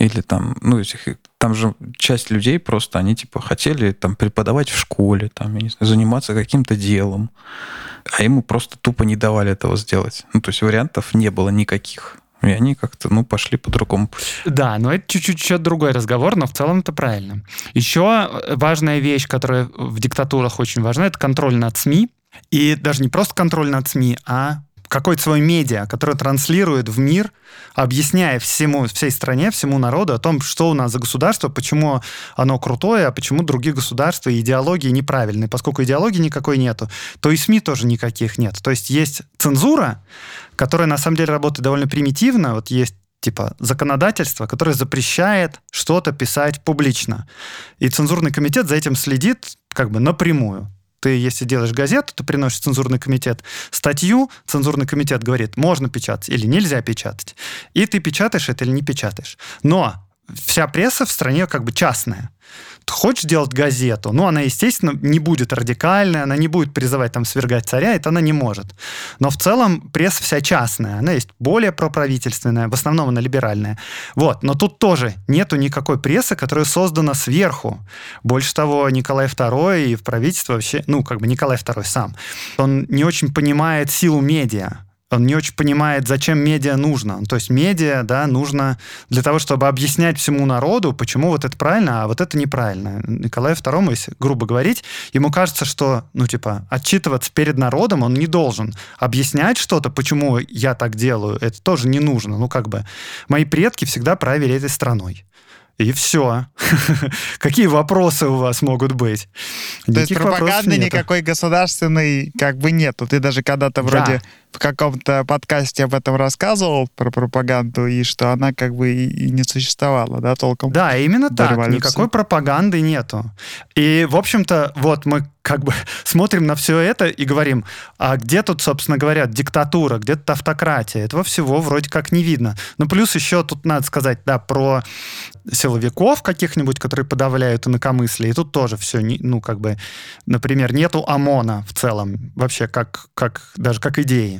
или там, ну, этих, там же часть людей просто, они типа хотели там преподавать в школе, там, я не знаю, заниматься каким-то делом, а ему просто тупо не давали этого сделать. Ну, то есть вариантов не было никаких. И они как-то, ну, пошли по другому пути. Да, но это чуть-чуть еще другой разговор, но в целом это правильно. Еще важная вещь, которая в диктатурах очень важна, это контроль над СМИ. И даже не просто контроль над СМИ, а какой-то свой медиа, который транслирует в мир, объясняя всему, всей стране, всему народу о том, что у нас за государство, почему оно крутое, а почему другие государства и идеологии неправильные. Поскольку идеологии никакой нету, то и СМИ тоже никаких нет. То есть есть цензура, которая на самом деле работает довольно примитивно. Вот есть типа законодательство, которое запрещает что-то писать публично. И цензурный комитет за этим следит как бы напрямую. Ты, если делаешь газету, ты приносишь в цензурный комитет статью, цензурный комитет говорит, можно печатать или нельзя печатать. И ты печатаешь это или не печатаешь. Но вся пресса в стране как бы частная. Хочешь делать газету, ну, она, естественно, не будет радикальная, она не будет призывать там свергать царя, это она не может. Но в целом пресса вся частная, она есть более проправительственная, в основном она либеральная. Вот, но тут тоже нету никакой прессы, которая создана сверху. Больше того, Николай II и в правительстве вообще, ну, как бы Николай II сам, он не очень понимает силу медиа он не очень понимает, зачем медиа нужно. То есть медиа, да, нужно для того, чтобы объяснять всему народу, почему вот это правильно, а вот это неправильно. Николаю II, если грубо говорить, ему кажется, что, ну, типа, отчитываться перед народом он не должен. Объяснять что-то, почему я так делаю, это тоже не нужно. Ну, как бы, мои предки всегда правили этой страной. И все. [LAUGHS] Какие вопросы у вас могут быть? То есть Никаких пропаганды никакой государственной как бы нету. Ты даже когда-то Да. В каком-то подкасте об этом рассказывал, про пропаганду, и что она как бы и, не существовала, да, толком. Да, именно так. революции. Никакой пропаганды нету. И, в общем-то, вот мы как бы [LAUGHS] смотрим на все это и говорим, а где тут, собственно говоря, диктатура, где тут автократия? Этого всего вроде как не видно. Ну, плюс еще тут надо сказать, да, про силовиков каких-нибудь, которые подавляют инакомыслие. И тут тоже все, ну, как бы, например, нету ОМОНа в целом, вообще как, как даже как идеи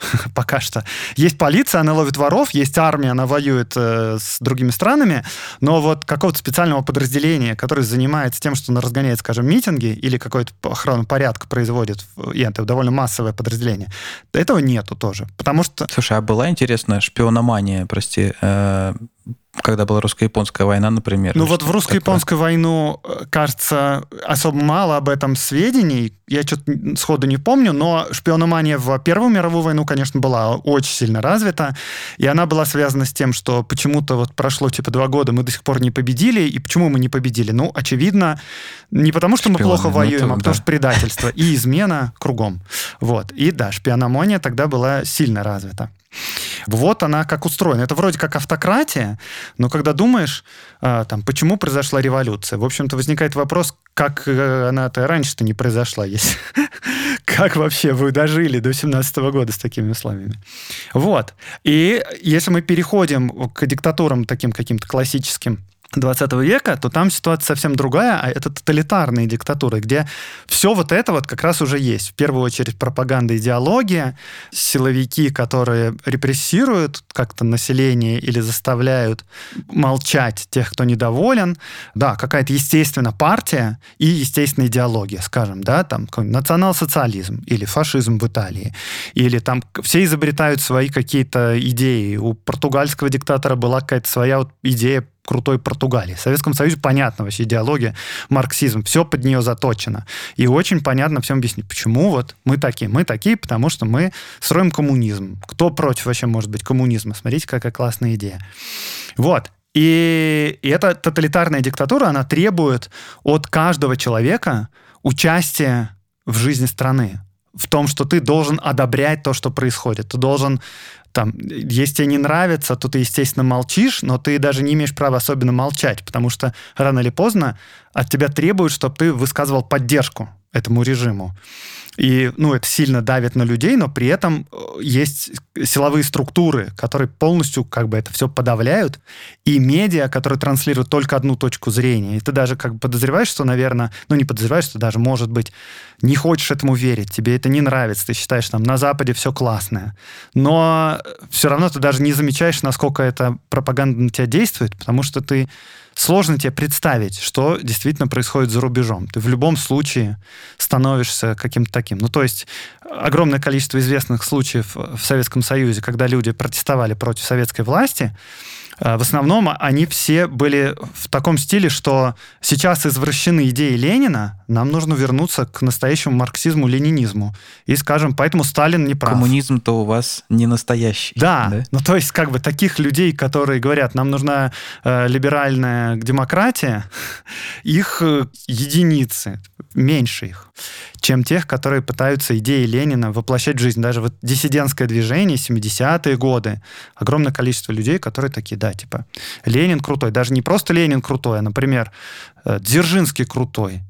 [LAUGHS] пока что. Есть полиция, она ловит воров, есть армия, она воюет э, с другими странами, но вот какого-то специального подразделения, которое занимается тем, что он разгоняет, скажем, митинги или какую-то охрану порядка производит, и это довольно массовое подразделение, этого нету тоже. Потому что Слушай, а была интересная шпиономания, прости, э, когда была русско-японская война, например? Ну вот в русско-японскую войну, э, кажется, особо мало об этом сведений. Я что-то сходу не помню, но шпиономания в Первую мировую войну, конечно, была очень сильно развита. И она была связана с тем, что почему-то вот прошло типа два года, мы до сих пор не победили. И почему мы не победили? Ну, очевидно, не потому что мы Шпионы, плохо ну, воюем, это а потому да. что предательство и измена кругом. Вот. И да, шпиономания тогда была сильно развита. Вот она как устроена. Это вроде как автократия, но когда думаешь, а, там, почему произошла революция, в общем-то, возникает вопрос, как э, она-то раньше-то не произошла, если... Как вообще вы дожили до 17 года с такими условиями? Вот. И если мы переходим к диктатурам таким каким-то классическим 20 века, то там ситуация совсем другая, а это тоталитарные диктатуры, где все вот это вот как раз уже есть. В первую очередь пропаганда, идеология, силовики, которые репрессируют как-то население или заставляют молчать тех, кто недоволен. Да, какая-то, естественно, партия и, естественно, идеология, скажем, да, там национал-социализм или фашизм в Италии. Или там все изобретают свои какие-то идеи. У португальского диктатора была какая-то своя вот идея крутой Португалии. В Советском Союзе понятно вообще идеология, марксизм, все под нее заточено. И очень понятно всем объяснить, почему вот мы такие. Мы такие, потому что мы строим коммунизм. Кто против вообще может быть коммунизма? Смотрите, какая классная идея. Вот. И, и эта тоталитарная диктатура, она требует от каждого человека участия в жизни страны в том, что ты должен одобрять то, что происходит. Ты должен там, если тебе не нравится, то ты, естественно, молчишь, но ты даже не имеешь права особенно молчать, потому что рано или поздно от тебя требуют, чтобы ты высказывал поддержку этому режиму. И, ну, это сильно давит на людей, но при этом э, есть силовые структуры, которые полностью как бы это все подавляют, и медиа, которые транслируют только одну точку зрения. И ты даже как бы подозреваешь, что, наверное, ну, не подозреваешь, что даже, может быть, не хочешь этому верить, тебе это не нравится, ты считаешь, там, на Западе все классное. Но все равно ты даже не замечаешь, насколько эта пропаганда на тебя действует, потому что ты сложно тебе представить, что действительно происходит за рубежом. Ты в любом случае становишься каким-то таким. Ну, то есть огромное количество известных случаев в Советском Союзе, когда люди протестовали против советской власти, Э, в основном они все были в таком стиле, что сейчас извращены идеи Ленина, нам нужно вернуться к настоящему марксизму-ленинизму. И, скажем, поэтому Сталин не прав. Коммунизм-то у вас не настоящий. Да, да, ну то есть как бы таких людей, которые говорят, нам нужна э, либеральная демократия, [LAUGHS] их э, единицы, меньше их чем тех, которые пытаются идеи Ленина воплощать в жизнь. Даже вот диссидентское движение, 70-е годы, огромное количество людей, которые такие, да, типа, Ленин крутой. Даже не просто Ленин крутой, а, например, э, Дзержинский крутой.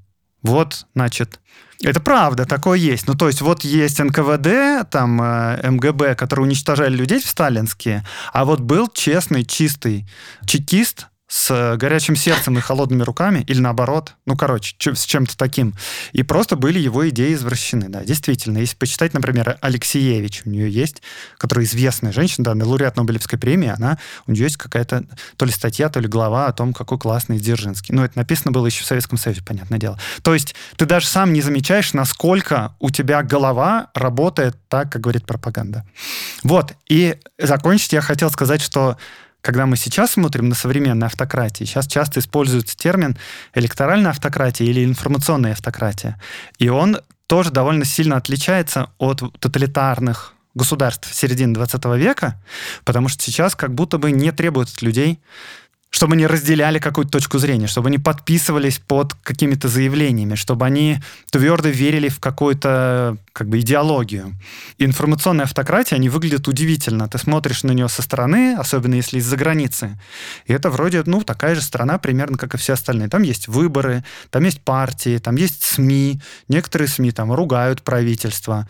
Вот, значит, это правда, такое есть. Ну, то есть вот есть НКВД, там э, МГБ, которые уничтожали людей в сталинские, а вот был честный, чистый чекист, с горячим сердцем и холодными руками, или наоборот, ну, короче, с чем-то таким. И просто были его идеи извращены, да, действительно. Если почитать, например, Алексеевич, у нее есть, которая известная женщина, да, лауреат Нобелевской премии, она, у нее есть какая-то то ли статья, то ли глава о том, какой классный Дзержинский. Ну, это написано было еще в Советском Союзе, понятное дело. То есть ты даже сам не замечаешь, насколько у тебя голова работает так, как говорит пропаганда. Вот, и закончить я хотел сказать, что когда мы сейчас смотрим на современные автократии, сейчас часто используется термин электоральная автократия или информационная автократия. И он тоже довольно сильно отличается от тоталитарных государств середины 20 века, потому что сейчас как будто бы не требуют от людей чтобы они разделяли какую-то точку зрения, чтобы они подписывались под какими-то заявлениями, чтобы они твердо верили в какую-то как бы идеологию. информационная автократия, они выглядят удивительно. Ты смотришь на нее со стороны, особенно если из-за границы, и это вроде, ну, такая же страна примерно, как и все остальные. Там есть выборы, там есть партии, там есть СМИ. Некоторые СМИ там ругают правительство.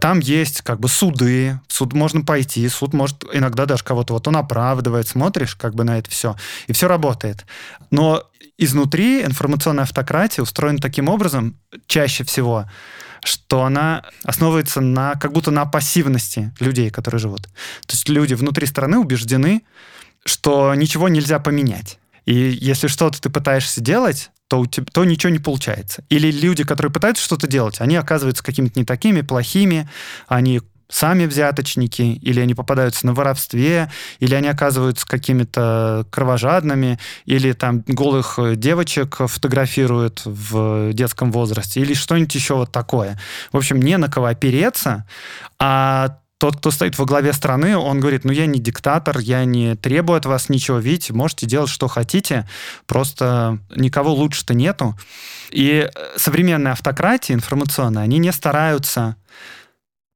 Там есть как бы суды, в суд можно пойти, суд может иногда даже кого-то вот он оправдывает, смотришь как бы на это все, и все работает. Но изнутри информационная автократия устроена таким образом, чаще всего, что она основывается на как будто на пассивности людей, которые живут. То есть люди внутри страны убеждены, что ничего нельзя поменять. И если что-то ты пытаешься делать, то, у тебя, то ничего не получается. Или люди, которые пытаются что-то делать, они оказываются какими-то не такими, плохими, они сами взяточники, или они попадаются на воровстве, или они оказываются какими-то кровожадными, или там голых девочек фотографируют в детском возрасте, или что-нибудь еще вот такое. В общем, не на кого опереться, а тот, кто стоит во главе страны, он говорит, ну я не диктатор, я не требую от вас ничего, видите, можете делать, что хотите, просто никого лучше-то нету. И современные автократии информационные, они не стараются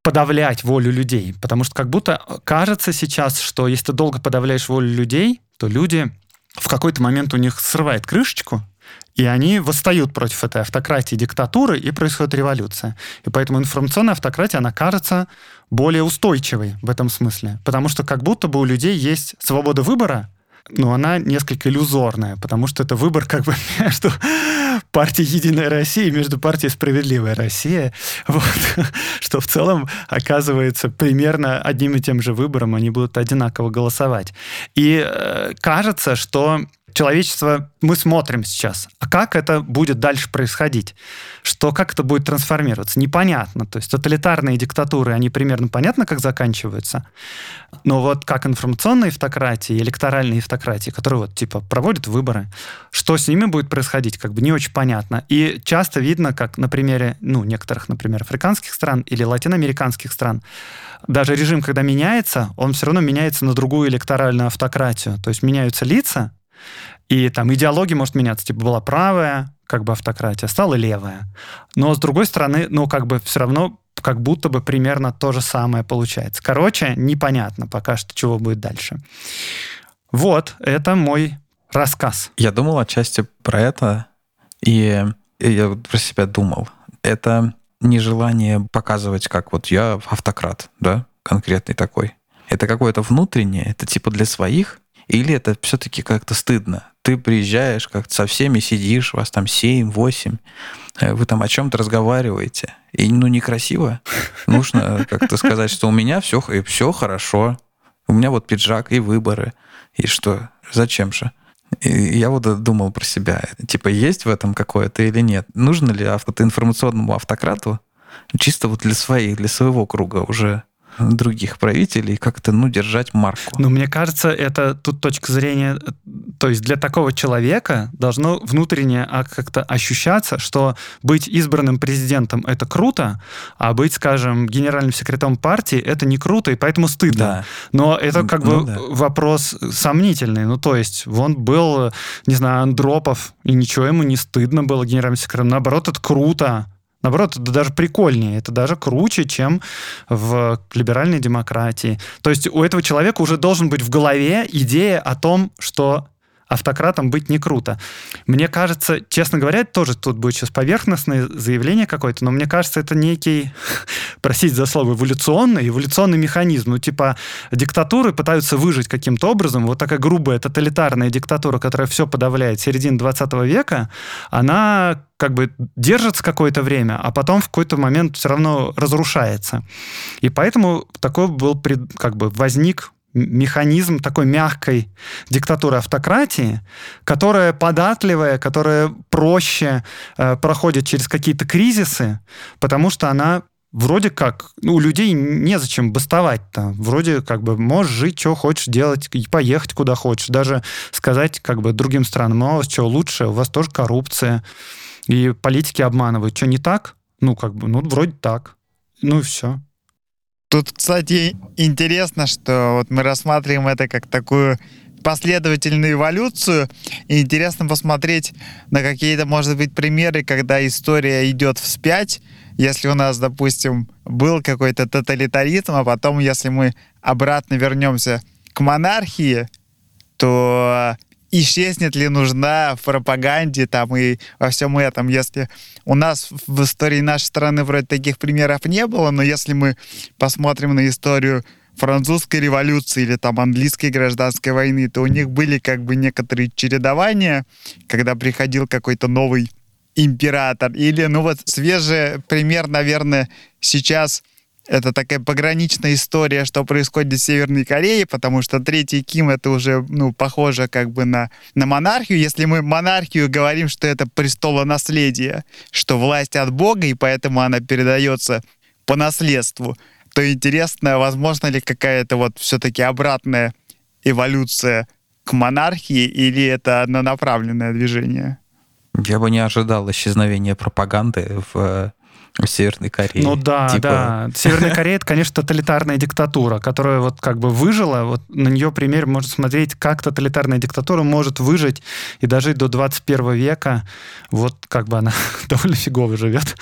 подавлять волю людей, потому что как будто кажется сейчас, что если ты долго подавляешь волю людей, то люди в какой-то момент у них срывает крышечку, и они восстают против этой автократии, диктатуры, и происходит революция. И поэтому информационная автократия, она кажется более устойчивой в этом смысле. Потому что как будто бы у людей есть свобода выбора, но она несколько иллюзорная, потому что это выбор как бы [LAUGHS] между партией «Единая Россия» и между партией «Справедливая Россия», вот, [LAUGHS] что в целом оказывается примерно одним и тем же выбором они будут одинаково голосовать. И э, кажется, что человечество, мы смотрим сейчас, а как это будет дальше происходить? Что, как это будет трансформироваться? Непонятно. То есть тоталитарные диктатуры, они примерно понятно, как заканчиваются. Но вот как информационные автократии, электоральные автократии, которые вот типа проводят выборы, что с ними будет происходить, как бы не очень понятно. И часто видно, как на примере, ну, некоторых, например, африканских стран или латиноамериканских стран, даже режим, когда меняется, он все равно меняется на другую электоральную автократию. То есть меняются лица, и там идеология может меняться. Типа была правая, как бы автократия, стала левая. Но с другой стороны, ну, как бы все равно как будто бы примерно то же самое получается. Короче, непонятно пока что, чего будет дальше. Вот, это мой рассказ. Я думал отчасти про это, и я про себя думал. Это нежелание показывать, как вот я автократ, да, конкретный такой. Это какое-то внутреннее, это типа для своих, или это все-таки как-то стыдно? Ты приезжаешь, как-то со всеми сидишь, вас там 7, 8, э, вы там о чем-то разговариваете. И ну некрасиво. Нужно как-то сказать, что у меня все, все хорошо. У меня вот пиджак и выборы. И что? Зачем же? И я вот думал про себя. Типа, есть в этом какое-то или нет? Нужно ли авто информационному автократу чисто вот для своих, для своего круга уже других правителей как-то, ну, держать марку. Ну, мне кажется, это тут точка зрения, то есть для такого человека должно внутренне а, как-то ощущаться, что быть избранным президентом — это круто, а быть, скажем, генеральным секретарем партии — это не круто, и поэтому стыдно. Да. Но это как ну, бы да. вопрос сомнительный. Ну, то есть он был, не знаю, Андропов, и ничего ему не стыдно было генеральным секретарем. Наоборот, это круто. Наоборот, это даже прикольнее, это даже круче, чем в либеральной демократии. То есть у этого человека уже должен быть в голове идея о том, что автократом быть не круто. Мне кажется, честно говоря, тоже тут будет сейчас поверхностное заявление какое-то, но мне кажется, это некий, [LAUGHS] просить за слово, эволюционный, эволюционный механизм. Ну, типа, диктатуры пытаются выжить каким-то образом. Вот такая грубая тоталитарная диктатура, которая все подавляет, середина 20 века, она как бы держится какое-то время, а потом в какой-то момент все равно разрушается. И поэтому такой был как бы возник механизм такой мягкой диктатуры автократии, которая податливая, которая проще э, проходит через какие-то кризисы, потому что она вроде как, ну, у людей незачем бастовать там. Вроде как бы можешь жить, что хочешь делать, и поехать куда хочешь. Даже сказать как бы другим странам, «А у вас что лучше, у вас тоже коррупция, и политики обманывают. Что не так? Ну, как бы, ну, вроде так. Ну и все. Тут, кстати, интересно, что вот мы рассматриваем это как такую последовательную эволюцию. И интересно посмотреть на какие-то, может быть, примеры, когда история идет вспять. Если у нас, допустим, был какой-то тоталитаризм, а потом, если мы обратно вернемся к монархии, то исчезнет ли нужда в пропаганде там и во всем этом, если у нас в истории нашей страны вроде таких примеров не было, но если мы посмотрим на историю французской революции или там английской гражданской войны, то у них были как бы некоторые чередования, когда приходил какой-то новый император. Или, ну вот, свежий пример, наверное, сейчас это такая пограничная история, что происходит в Северной Корее, потому что третий Ким это уже, ну, похоже как бы на, на монархию. Если мы монархию говорим, что это престолонаследие, что власть от Бога, и поэтому она передается по наследству, то интересно, возможно ли какая-то вот все-таки обратная эволюция к монархии, или это однонаправленное движение? Я бы не ожидал исчезновения пропаганды в в Северной Корее. Ну да, типа... да. Северная Корея это, конечно, тоталитарная диктатура, которая вот как бы выжила. Вот на нее пример можно смотреть, как тоталитарная диктатура может выжить и дожить до 21 века. Вот как бы она [LAUGHS] довольно фигово живет.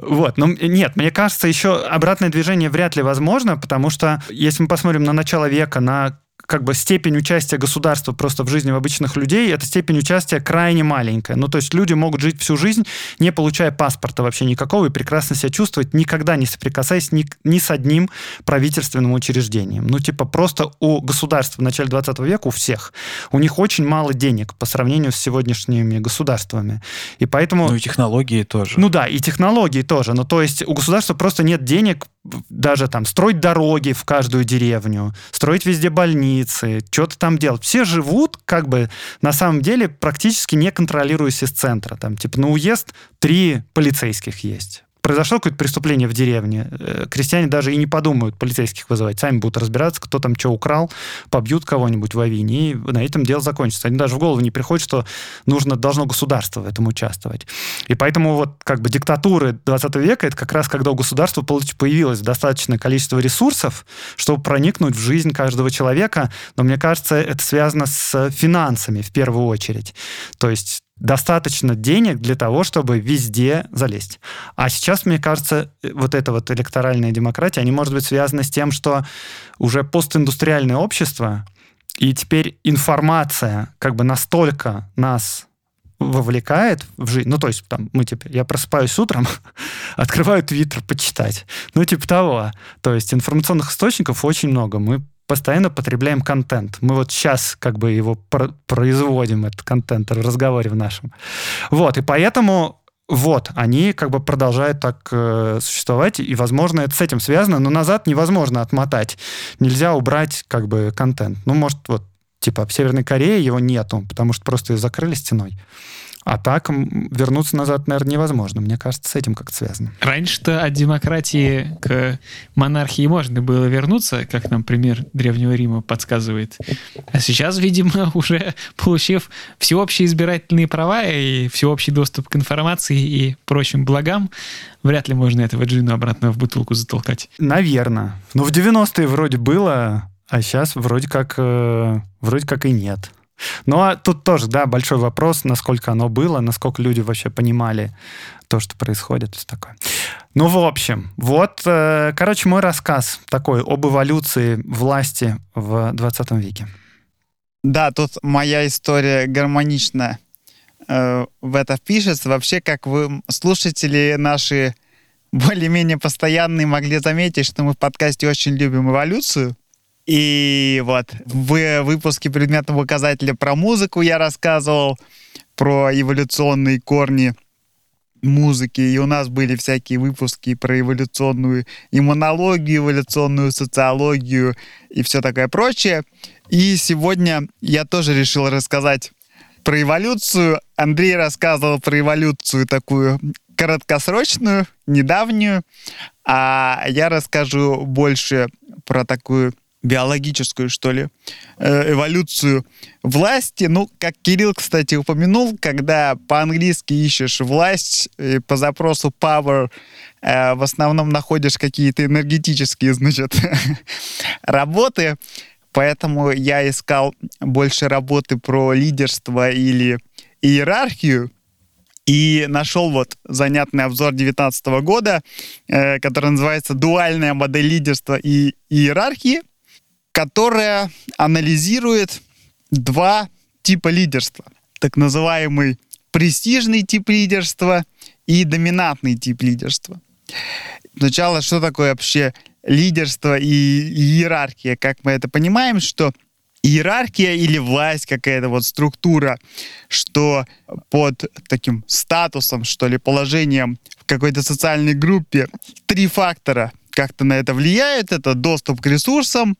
Вот. Но нет, мне кажется, еще обратное движение вряд ли возможно, потому что если мы посмотрим на начало века, на как бы степень участия государства просто в жизни обычных людей, эта степень участия крайне маленькая. Ну, то есть люди могут жить всю жизнь, не получая паспорта вообще никакого, и прекрасно себя чувствовать, никогда не соприкасаясь ни, ни с одним правительственным учреждением. Ну, типа, просто у государства в начале 20 века, у всех, у них очень мало денег по сравнению с сегодняшними государствами. И поэтому... Ну, и технологии тоже. Ну да, и технологии тоже. Ну, то есть у государства просто нет денег даже там строить дороги в каждую деревню, строить везде больницы, что-то там делать. Все живут как бы на самом деле практически не контролируясь из центра. Там типа на уезд три полицейских есть произошло какое-то преступление в деревне, э, крестьяне даже и не подумают полицейских вызывать, сами будут разбираться, кто там что украл, побьют кого-нибудь в Авине, и на этом дело закончится. Они даже в голову не приходит, что нужно, должно государство в этом участвовать. И поэтому вот как бы диктатуры 20 века, это как раз когда у государства появилось достаточное количество ресурсов, чтобы проникнуть в жизнь каждого человека, но мне кажется, это связано с финансами в первую очередь. То есть достаточно денег для того, чтобы везде залезть. А сейчас, мне кажется, вот эта вот электоральная демократия, они, может быть, связаны с тем, что уже постиндустриальное общество, и теперь информация как бы настолько нас вовлекает в жизнь. Ну, то есть, там, мы теперь, я просыпаюсь утром, [LAUGHS] открываю Твиттер почитать. Ну, типа того. То есть, информационных источников очень много. Мы постоянно потребляем контент. Мы вот сейчас как бы его про- производим, этот контент в разговоре в нашем. Вот, и поэтому вот, они как бы продолжают так э, существовать, и, возможно, это с этим связано, но назад невозможно отмотать. Нельзя убрать как бы контент. Ну, может, вот, типа, в Северной Корее его нету, потому что просто ее закрыли стеной. А так вернуться назад, наверное, невозможно. Мне кажется, с этим как-то связано. Раньше-то от демократии к монархии можно было вернуться, как нам пример Древнего Рима подсказывает. А сейчас, видимо, [LAUGHS] уже получив всеобщие избирательные права и всеобщий доступ к информации и прочим благам, вряд ли можно этого джина обратно в бутылку затолкать. Наверное. Но в 90-е вроде было, а сейчас вроде как, э, вроде как и нет. Ну, а тут тоже, да, большой вопрос, насколько оно было, насколько люди вообще понимали то, что происходит, все такое. Ну, в общем, вот, э, короче, мой рассказ такой об эволюции власти в 20 веке. Да, тут моя история гармонично э, в это впишется. Вообще, как вы, слушатели наши более-менее постоянные, могли заметить, что мы в подкасте очень любим эволюцию. И вот в выпуске предметного указателя про музыку я рассказывал про эволюционные корни музыки, и у нас были всякие выпуски про эволюционную иммунологию, эволюционную социологию и все такое прочее. И сегодня я тоже решил рассказать про эволюцию. Андрей рассказывал про эволюцию такую краткосрочную, недавнюю, а я расскажу больше про такую биологическую, что ли, э, эволюцию власти. Ну, как Кирилл, кстати, упомянул, когда по-английски ищешь власть, по запросу power э, в основном находишь какие-то энергетические, [LAUGHS] значит, работы. Поэтому я искал больше работы про лидерство или иерархию, и нашел вот занятный обзор 2019 года, э, который называется «Дуальная модель лидерства и иерархии» которая анализирует два типа лидерства. Так называемый престижный тип лидерства и доминантный тип лидерства. Сначала, что такое вообще лидерство и иерархия? Как мы это понимаем, что иерархия или власть, какая-то вот структура, что под таким статусом, что ли, положением в какой-то социальной группе три фактора как-то на это влияют. Это доступ к ресурсам,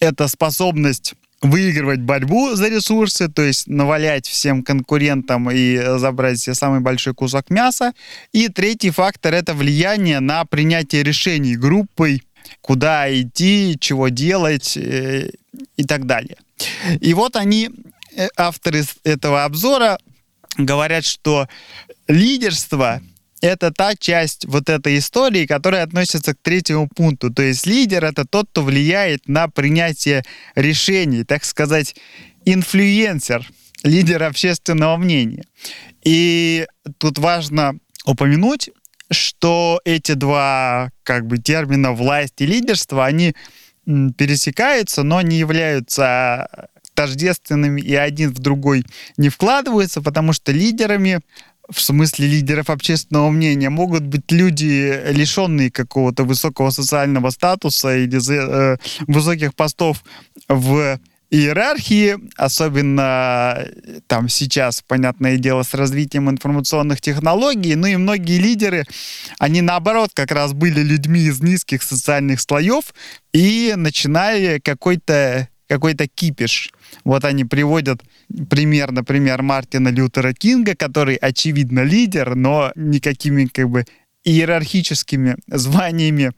это способность выигрывать борьбу за ресурсы, то есть навалять всем конкурентам и забрать себе самый большой кусок мяса. И третий фактор — это влияние на принятие решений группой, куда идти, чего делать э, и так далее. И вот они, э, авторы этого обзора, говорят, что лидерство это та часть вот этой истории, которая относится к третьему пункту. То есть лидер — это тот, кто влияет на принятие решений, так сказать, инфлюенсер, лидер общественного мнения. И тут важно упомянуть, что эти два как бы термина власть и лидерство, они пересекаются, но не являются тождественными и один в другой не вкладываются, потому что лидерами в смысле лидеров общественного мнения, могут быть люди, лишенные какого-то высокого социального статуса или э, высоких постов в иерархии, особенно э, там сейчас, понятное дело, с развитием информационных технологий, ну и многие лидеры, они наоборот как раз были людьми из низких социальных слоев и начинали какой-то какой-то кипиш. Вот они приводят пример, например, Мартина Лютера Кинга, который, очевидно, лидер, но никакими как бы иерархическими званиями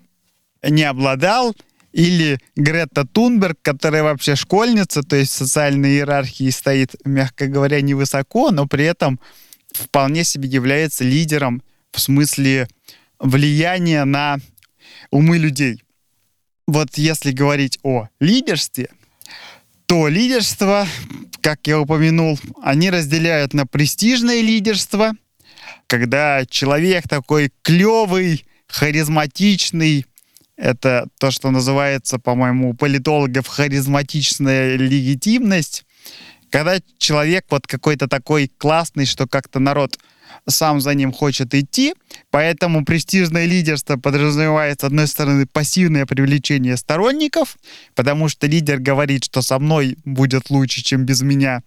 не обладал, или Грета Тунберг, которая вообще школьница, то есть в социальной иерархии стоит, мягко говоря, невысоко, но при этом вполне себе является лидером в смысле влияния на умы людей. Вот если говорить о лидерстве, то лидерство, как я упомянул, они разделяют на престижное лидерство, когда человек такой клевый, харизматичный, это то, что называется, по-моему, у политологов харизматичная легитимность. Когда человек вот какой-то такой классный, что как-то народ сам за ним хочет идти, поэтому престижное лидерство подразумевает, с одной стороны, пассивное привлечение сторонников, потому что лидер говорит, что со мной будет лучше, чем без меня.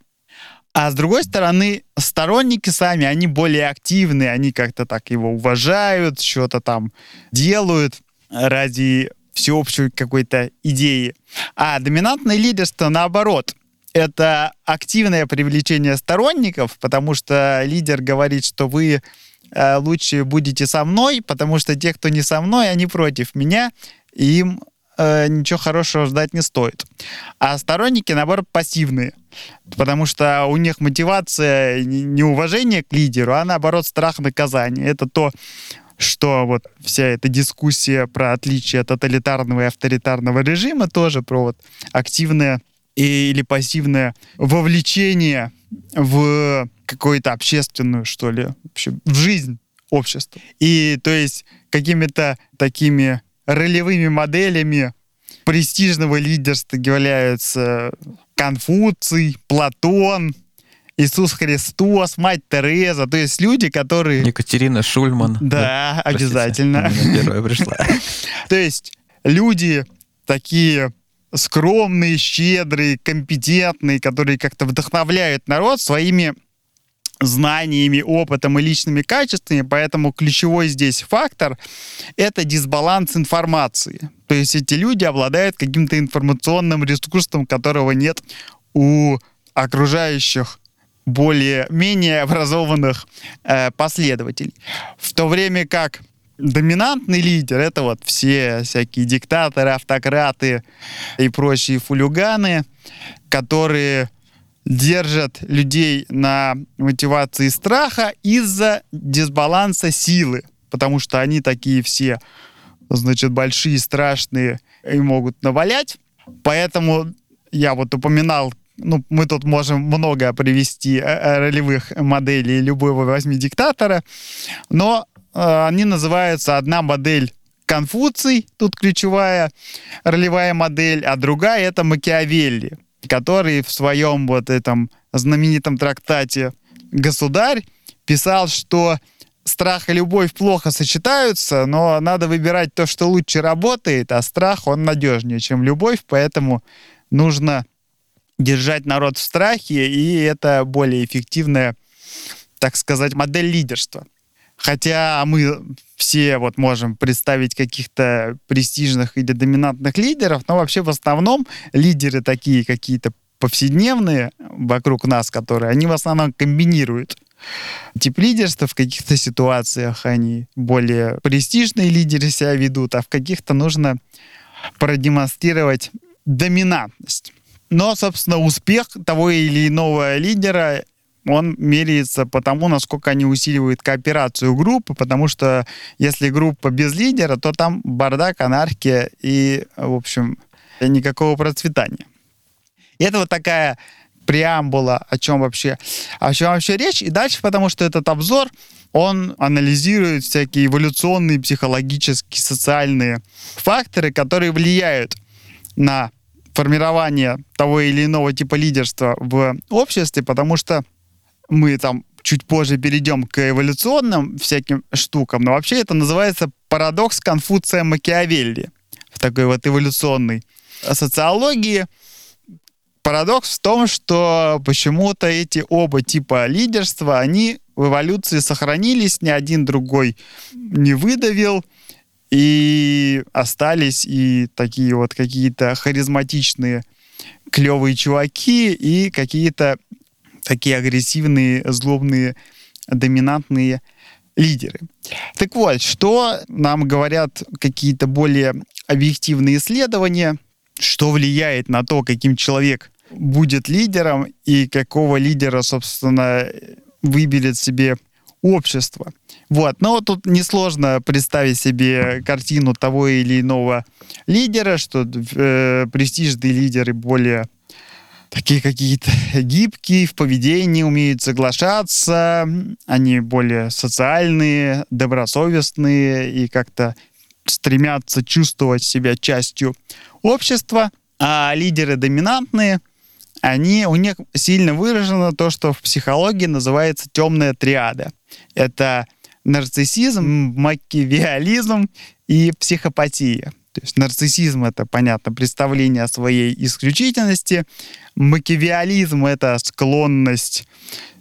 А с другой стороны, сторонники сами, они более активны, они как-то так его уважают, что-то там делают ради всеобщей какой-то идеи. А доминантное лидерство наоборот. Это активное привлечение сторонников, потому что лидер говорит, что вы э, лучше будете со мной, потому что те, кто не со мной, они против меня, и им э, ничего хорошего ждать не стоит. А сторонники, наоборот, пассивные, потому что у них мотивация не уважение к лидеру, а наоборот страх наказания. Это то, что вот вся эта дискуссия про отличие тоталитарного и авторитарного режима тоже про вот активное или пассивное вовлечение в какую-то общественную, что ли, вообще, в жизнь общества. И то есть какими-то такими ролевыми моделями престижного лидерства являются Конфуций, Платон, Иисус Христос, Мать Тереза, то есть люди, которые... Екатерина Шульман. Да, обязательно. Первая пришла. [LAUGHS] То есть люди такие скромные, щедрые, компетентные, которые как-то вдохновляют народ своими знаниями, опытом и личными качествами, поэтому ключевой здесь фактор — это дисбаланс информации. То есть эти люди обладают каким-то информационным ресурсом, которого нет у окружающих более-менее образованных э, последователей. В то время как доминантный лидер — это вот все всякие диктаторы, автократы и прочие фулюганы, которые держат людей на мотивации страха из-за дисбаланса силы, потому что они такие все, значит, большие, страшные и могут навалять. Поэтому я вот упоминал ну, мы тут можем много привести э, э, ролевых моделей любого возьми диктатора, но они называются одна модель Конфуций, тут ключевая ролевая модель, а другая это Макиавелли, который в своем вот этом знаменитом трактате «Государь» писал, что страх и любовь плохо сочетаются, но надо выбирать то, что лучше работает, а страх, он надежнее, чем любовь, поэтому нужно держать народ в страхе, и это более эффективная, так сказать, модель лидерства. Хотя мы все вот можем представить каких-то престижных или доминантных лидеров, но вообще в основном лидеры такие какие-то повседневные вокруг нас, которые, они в основном комбинируют тип лидерства в каких-то ситуациях они более престижные лидеры себя ведут, а в каких-то нужно продемонстрировать доминантность. Но, собственно, успех того или иного лидера он меряется по тому, насколько они усиливают кооперацию группы, потому что если группа без лидера, то там бардак, анархия и, в общем, никакого процветания. И это вот такая преамбула, о чем вообще, о чем вообще речь. И дальше, потому что этот обзор, он анализирует всякие эволюционные, психологические, социальные факторы, которые влияют на формирования того или иного типа лидерства в обществе, потому что мы там чуть позже перейдем к эволюционным всяким штукам, но вообще это называется парадокс Конфуция Макиавелли в такой вот эволюционной социологии. Парадокс в том, что почему-то эти оба типа лидерства, они в эволюции сохранились, ни один другой не выдавил, и остались и такие вот какие-то харизматичные клевые чуваки и какие-то такие агрессивные, злобные, доминантные лидеры. Так вот, что нам говорят какие-то более объективные исследования, что влияет на то, каким человек будет лидером и какого лидера, собственно, выберет себе общество. Вот. Но тут несложно представить себе картину того или иного лидера, что э, престижные лидеры более такие какие-то [LAUGHS] гибкие в поведении, умеют соглашаться, они более социальные, добросовестные и как-то стремятся чувствовать себя частью общества, а лидеры доминантные, они, у них сильно выражено то, что в психологии называется темная триада. Это нарциссизм, макиавиализм и психопатия. То есть нарциссизм — это, понятно, представление о своей исключительности. Макиавиализм — это склонность,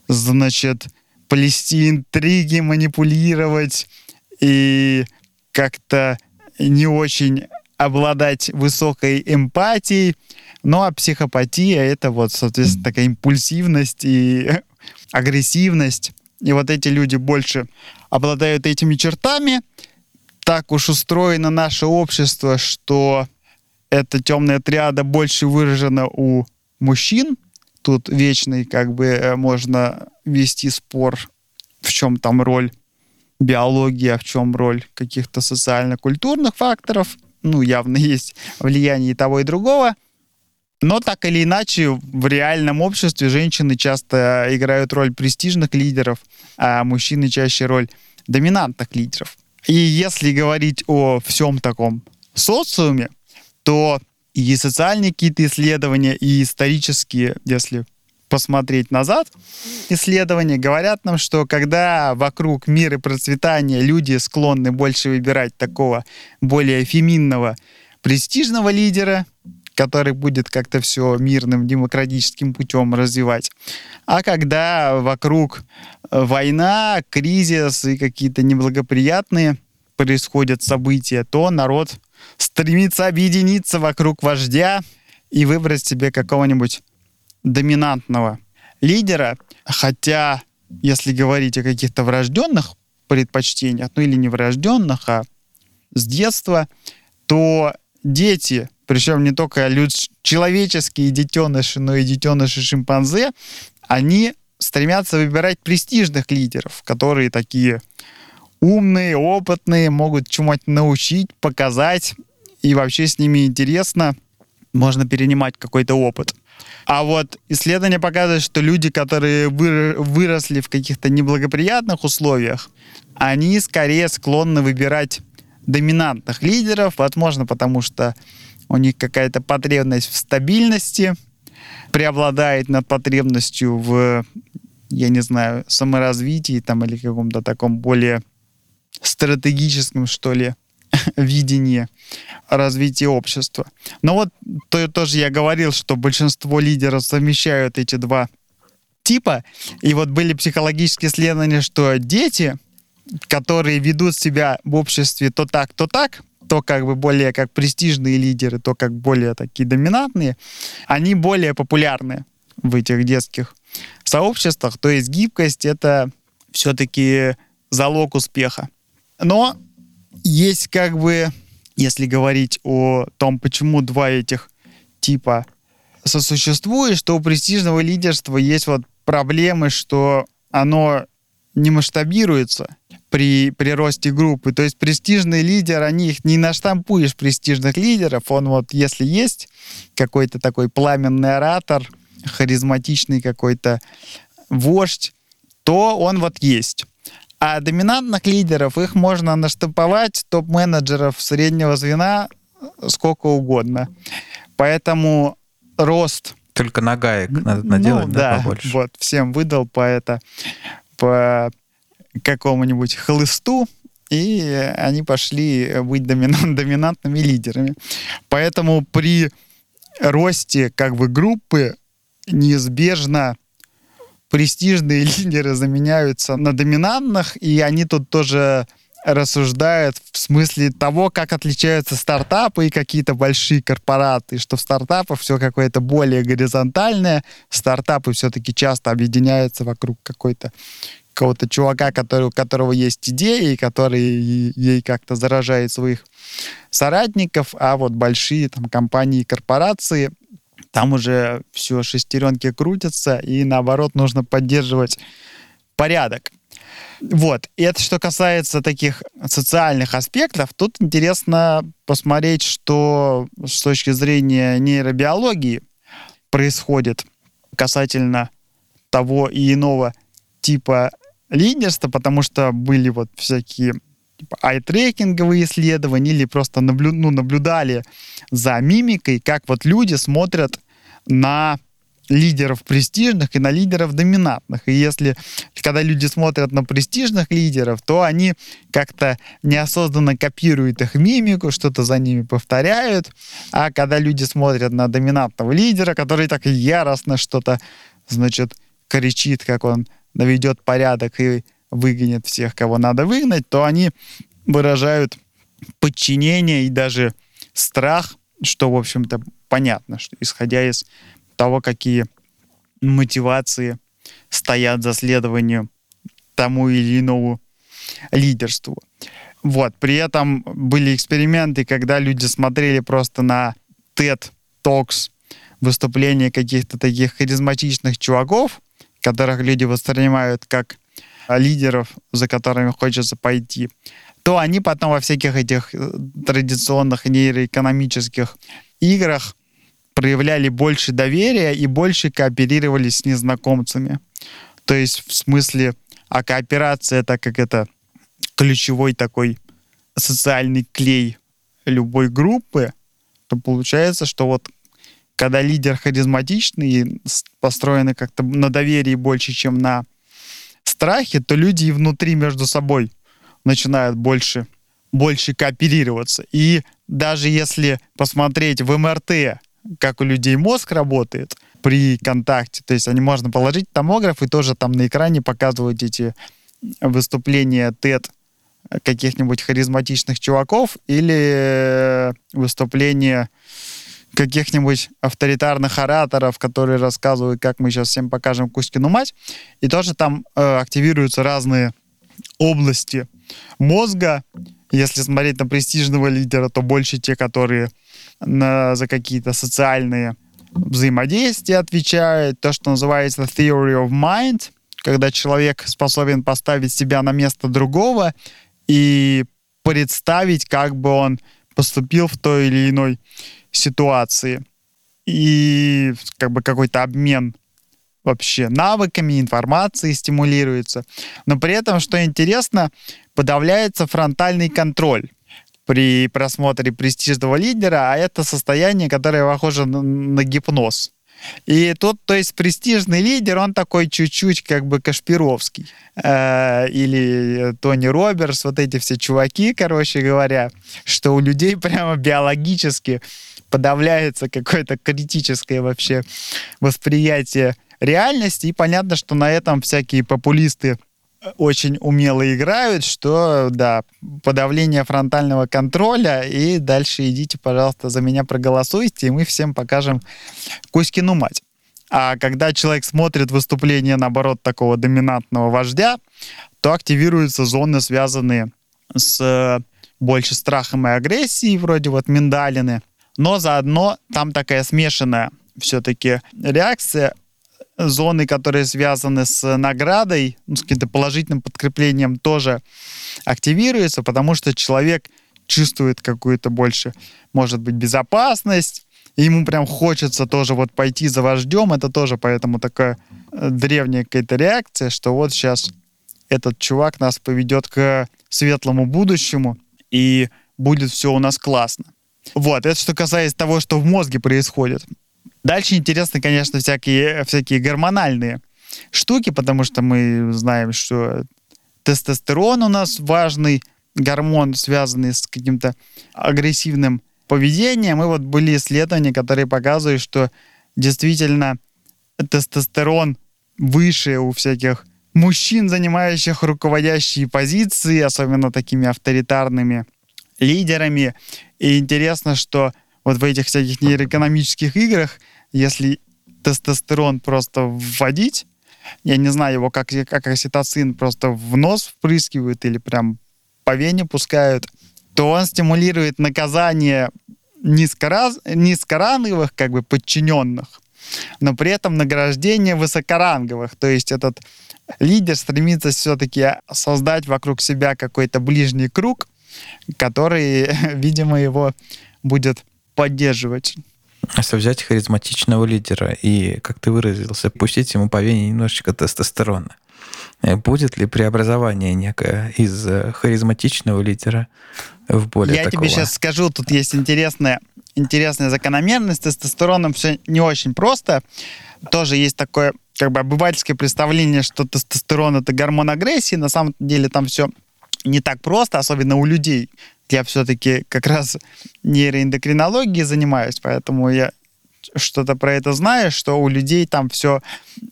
значит, плести интриги, манипулировать и как-то не очень обладать высокой эмпатией. Ну а психопатия — это вот, соответственно, такая импульсивность и [LAUGHS] агрессивность. И вот эти люди больше обладают этими чертами. Так уж устроено наше общество, что эта темная триада больше выражена у мужчин. Тут вечный, как бы, э, можно вести спор, в чем там роль биологии, а в чем роль каких-то социально-культурных факторов. Ну, явно [LAUGHS] есть влияние и того, и другого. Но так или иначе, в реальном обществе женщины часто играют роль престижных лидеров, а мужчины чаще роль доминантных лидеров. И если говорить о всем таком социуме, то и социальные какие-то исследования, и исторические, если посмотреть назад, исследования говорят нам, что когда вокруг мира и процветания люди склонны больше выбирать такого более феминного, престижного лидера, который будет как-то все мирным, демократическим путем развивать. А когда вокруг э, война, кризис и какие-то неблагоприятные происходят события, то народ стремится объединиться вокруг вождя и выбрать себе какого-нибудь доминантного лидера. Хотя, если говорить о каких-то врожденных предпочтениях, ну или не врожденных, а с детства, то дети причем не только люд... человеческие детеныши, но и детеныши шимпанзе, они стремятся выбирать престижных лидеров, которые такие умные, опытные, могут чему-то научить, показать, и вообще с ними интересно, можно перенимать какой-то опыт. А вот исследования показывают, что люди, которые выросли в каких-то неблагоприятных условиях, они скорее склонны выбирать доминантных лидеров, возможно, потому что у них какая-то потребность в стабильности преобладает над потребностью в, я не знаю, саморазвитии там или каком-то таком более стратегическом, что ли, [LAUGHS] видении развития общества. Но вот то, тоже я говорил, что большинство лидеров совмещают эти два типа. И вот были психологические исследования, что дети, которые ведут себя в обществе то так, то так, то как бы более как престижные лидеры, то как более такие доминантные, они более популярны в этих детских сообществах. То есть гибкость — это все-таки залог успеха. Но есть как бы, если говорить о том, почему два этих типа сосуществуют, что у престижного лидерства есть вот проблемы, что оно не масштабируется при, при росте группы. То есть престижный лидер, они их не наштампуешь, престижных лидеров. Он вот, если есть какой-то такой пламенный оратор, харизматичный какой-то вождь, то он вот есть. А доминантных лидеров, их можно наштамповать, топ-менеджеров среднего звена сколько угодно. Поэтому рост... Только на гаек надо наделать, ну, да, да, побольше. вот, всем выдал по это, по какому-нибудь хлысту, и они пошли быть доминант, [LAUGHS] доминантными лидерами. Поэтому при росте как бы группы неизбежно престижные [LAUGHS] лидеры заменяются на доминантных, и они тут тоже рассуждают в смысле того, как отличаются стартапы и какие-то большие корпораты, что в стартапах все какое-то более горизонтальное, стартапы все-таки часто объединяются вокруг какой-то какого-то чувака, который, у которого есть идеи, который ей как-то заражает своих соратников, а вот большие там компании, корпорации, там уже все шестеренки крутятся, и наоборот нужно поддерживать порядок. Вот. И это что касается таких социальных аспектов, тут интересно посмотреть, что с точки зрения нейробиологии происходит касательно того и иного типа лидерства, потому что были вот всякие типа, ай-трекинговые исследования или просто наблю, ну, наблюдали за мимикой, как вот люди смотрят на лидеров престижных и на лидеров доминантных. И если, когда люди смотрят на престижных лидеров, то они как-то неосознанно копируют их мимику, что-то за ними повторяют. А когда люди смотрят на доминантного лидера, который так яростно что-то, значит, кричит, как он наведет порядок и выгонит всех, кого надо выгнать, то они выражают подчинение и даже страх, что, в общем-то, понятно, что исходя из того, какие мотивации стоят за следованием тому или иному лидерству. Вот. При этом были эксперименты, когда люди смотрели просто на TED Talks, выступления каких-то таких харизматичных чуваков, которых люди воспринимают как лидеров, за которыми хочется пойти, то они потом во всяких этих традиционных нейроэкономических играх проявляли больше доверия и больше кооперировали с незнакомцами. То есть в смысле, а кооперация, так как это ключевой такой социальный клей любой группы, то получается, что вот когда лидер харизматичный и построены как-то на доверии больше, чем на страхе, то люди и внутри между собой начинают больше, больше кооперироваться. И даже если посмотреть в МРТ, как у людей мозг работает при контакте. То есть они можно положить томограф и тоже там на экране показывать эти выступления TED каких-нибудь харизматичных чуваков или выступления каких-нибудь авторитарных ораторов, которые рассказывают, как мы сейчас всем покажем Кузькину мать. И тоже там э, активируются разные области мозга. Если смотреть на престижного лидера, то больше те, которые на, за какие-то социальные взаимодействия отвечает, то, что называется theory of mind, когда человек способен поставить себя на место другого и представить, как бы он поступил в той или иной ситуации. И как бы какой-то обмен вообще навыками, информацией стимулируется. Но при этом, что интересно, подавляется фронтальный контроль при просмотре престижного лидера, а это состояние, которое похоже на, гипноз. И тут, то есть, престижный лидер, он такой чуть-чуть как бы Кашпировский. Э, или Тони Робертс, вот эти все чуваки, короче говоря, что у людей [LAUGHS] прямо биологически подавляется какое-то критическое вообще восприятие реальности. И понятно, что на этом всякие популисты очень умело играют, что, да, подавление фронтального контроля, и дальше идите, пожалуйста, за меня проголосуйте, и мы всем покажем Кузькину мать. А когда человек смотрит выступление, наоборот, такого доминантного вождя, то активируются зоны, связанные с э, больше страхом и агрессией, вроде вот миндалины. Но заодно там такая смешанная все-таки реакция зоны, которые связаны с наградой, ну, с каким-то положительным подкреплением, тоже активируются, потому что человек чувствует какую-то больше, может быть, безопасность, и ему прям хочется тоже вот пойти за вождем, это тоже поэтому такая э, древняя какая-то реакция, что вот сейчас этот чувак нас поведет к светлому будущему, и будет все у нас классно. Вот, это что касается того, что в мозге происходит. Дальше интересно, конечно, всякие, всякие гормональные штуки, потому что мы знаем, что тестостерон у нас важный гормон, связанный с каким-то агрессивным поведением. И вот были исследования, которые показывают, что действительно тестостерон выше у всяких мужчин, занимающих руководящие позиции, особенно такими авторитарными лидерами. И интересно, что вот в этих всяких нейроэкономических играх, если тестостерон просто вводить, я не знаю его, как, как окситоцин просто в нос впрыскивают или прям по вене пускают, то он стимулирует наказание низкораз, низкоранговых как бы подчиненных, но при этом награждение высокоранговых. То есть этот лидер стремится все-таки создать вокруг себя какой-то ближний круг, который, [LAUGHS] видимо, его будет поддерживать. Если взять харизматичного лидера и, как ты выразился, пустить ему по вене немножечко тестостерона, э, будет ли преобразование некое из э, харизматичного лидера в более Я такого... тебе сейчас скажу, тут есть интересная, интересная закономерность. С тестостероном все не очень просто. Тоже есть такое как бы обывательское представление, что тестостерон это гормон агрессии. На самом деле там все не так просто, особенно у людей. Я все-таки как раз нейроэндокринологией занимаюсь, поэтому я что-то про это знаю, что у людей там все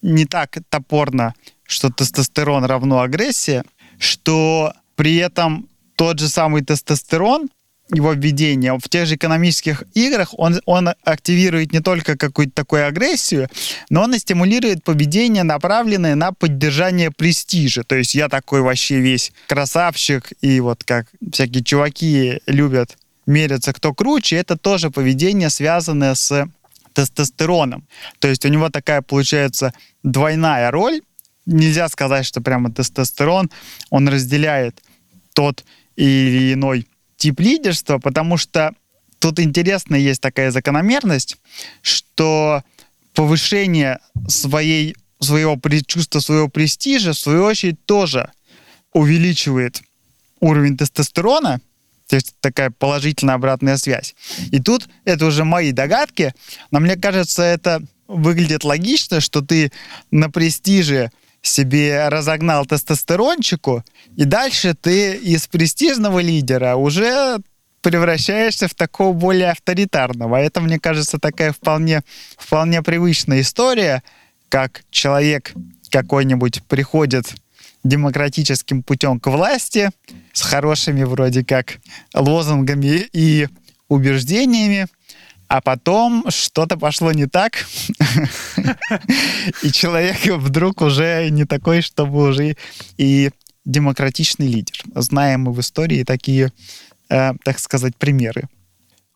не так топорно, что тестостерон равно агрессия, что при этом тот же самый тестостерон его введение в тех же экономических играх, он, он активирует не только какую-то такую агрессию, но он и стимулирует поведение, направленное на поддержание престижа. То есть я такой вообще весь красавчик, и вот как всякие чуваки любят мериться, кто круче, это тоже поведение, связанное с тестостероном. То есть у него такая получается двойная роль. Нельзя сказать, что прямо тестостерон, он разделяет тот или иной тип лидерства, потому что тут интересно есть такая закономерность, что повышение своей, своего чувства своего престижа, в свою очередь, тоже увеличивает уровень тестостерона, то есть такая положительная обратная связь. И тут это уже мои догадки, но мне кажется, это выглядит логично, что ты на престиже себе разогнал тестостерончику, и дальше ты из престижного лидера уже превращаешься в такого более авторитарного. Это, мне кажется, такая вполне, вполне привычная история, как человек какой-нибудь приходит демократическим путем к власти с хорошими вроде как лозунгами и убеждениями, а потом что-то пошло не так, [LAUGHS] и человек вдруг уже не такой, чтобы уже и демократичный лидер. Знаем мы в истории такие, э, так сказать, примеры.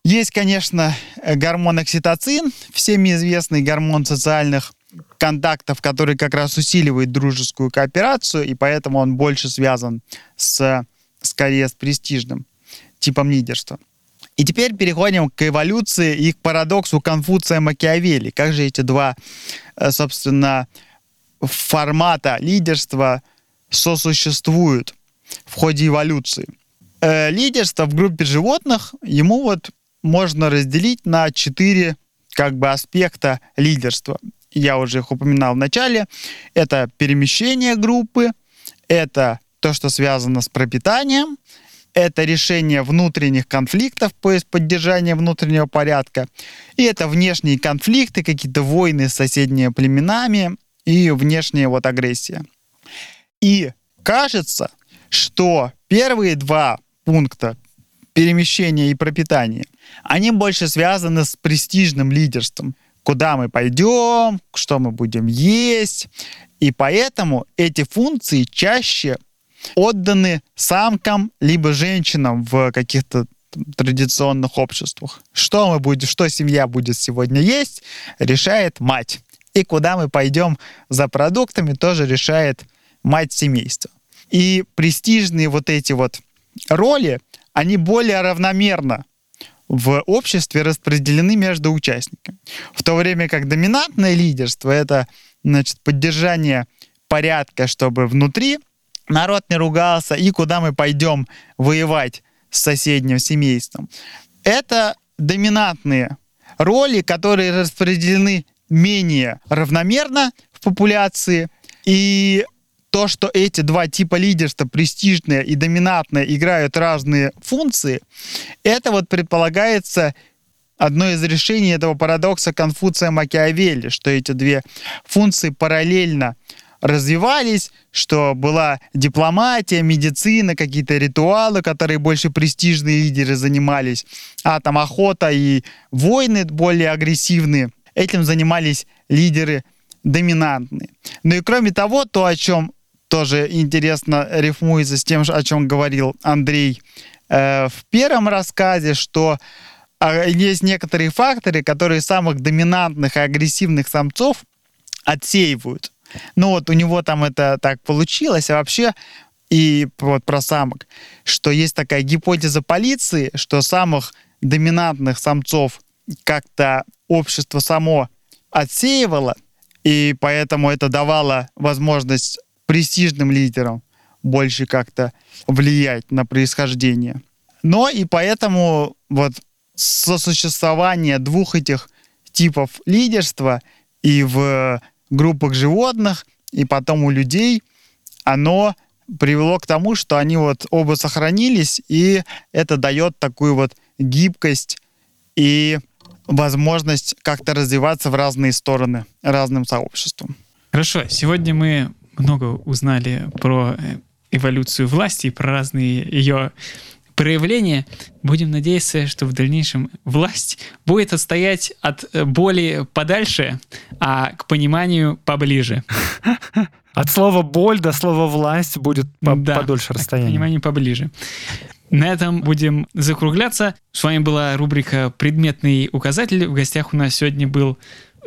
Есть, конечно, гормон окситоцин, всеми известный гормон социальных контактов, который как раз усиливает дружескую кооперацию, и поэтому он больше связан с, скорее, с престижным типом лидерства. И теперь переходим к эволюции и к парадоксу Конфуция Макиавелли. Как же эти два, э, собственно, формата лидерства сосуществуют в ходе эволюции? Э, лидерство в группе животных, ему вот можно разделить на четыре как бы аспекта лидерства. Я уже их упоминал в начале. Это перемещение группы, это то, что связано с пропитанием, это решение внутренних конфликтов, то есть поддержание внутреннего порядка, и это внешние конфликты, какие-то войны с соседними племенами и внешняя вот агрессия. И кажется, что первые два пункта перемещения и пропитания, они больше связаны с престижным лидерством. Куда мы пойдем, что мы будем есть. И поэтому эти функции чаще отданы самкам либо женщинам в каких-то традиционных обществах. Что мы будем, что семья будет сегодня есть, решает мать. И куда мы пойдем за продуктами, тоже решает мать семейства. И престижные вот эти вот роли, они более равномерно в обществе распределены между участниками. В то время как доминантное лидерство — это значит, поддержание порядка, чтобы внутри народ не ругался, и куда мы пойдем воевать с соседним семейством. Это доминантные роли, которые распределены менее равномерно в популяции. И то, что эти два типа лидерства, престижное и доминантное, играют разные функции, это вот предполагается одно из решений этого парадокса Конфуция Макиавелли, что эти две функции параллельно развивались, что была дипломатия, медицина, какие-то ритуалы, которые больше престижные лидеры занимались, а там охота и войны более агрессивные. Этим занимались лидеры доминантные. Ну и кроме того, то, о чем тоже интересно рифмуется с тем, о чем говорил Андрей э, в первом рассказе, что э, есть некоторые факторы, которые самых доминантных и агрессивных самцов отсеивают. Ну вот у него там это так получилось, а вообще и вот про самок, что есть такая гипотеза полиции, что самых доминантных самцов как-то общество само отсеивало, и поэтому это давало возможность престижным лидерам больше как-то влиять на происхождение. Но и поэтому вот сосуществование двух этих типов лидерства и в группах животных, и потом у людей, оно привело к тому, что они вот оба сохранились, и это дает такую вот гибкость и возможность как-то развиваться в разные стороны разным сообществам. Хорошо, сегодня мы много узнали про э, эволюцию власти и про разные ее проявления. Будем надеяться, что в дальнейшем власть будет отстоять от э, боли подальше, а к пониманию поближе. От слова боль до слова власть будет по да, подольше расстояние. К пониманию поближе. На этом будем закругляться. С вами была рубрика «Предметный указатель». В гостях у нас сегодня был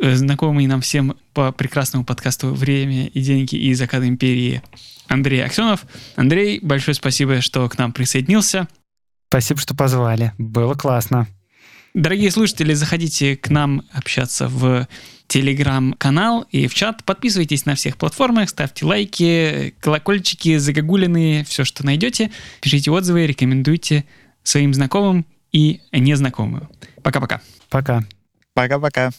Э, знакомый нам всем по прекрасному подкасту «Время и деньги» и «Закат империи» Андрей Аксенов. Андрей, большое спасибо, что к нам присоединился. Спасибо, что позвали. Было классно. Дорогие слушатели, заходите к нам общаться в телеграм-канал и в чат. Подписывайтесь на всех платформах, ставьте лайки, колокольчики, загогулины, все, что найдете. Пишите отзывы, рекомендуйте своим знакомым и незнакомым. Пока-пока. Пока. Пока-пока.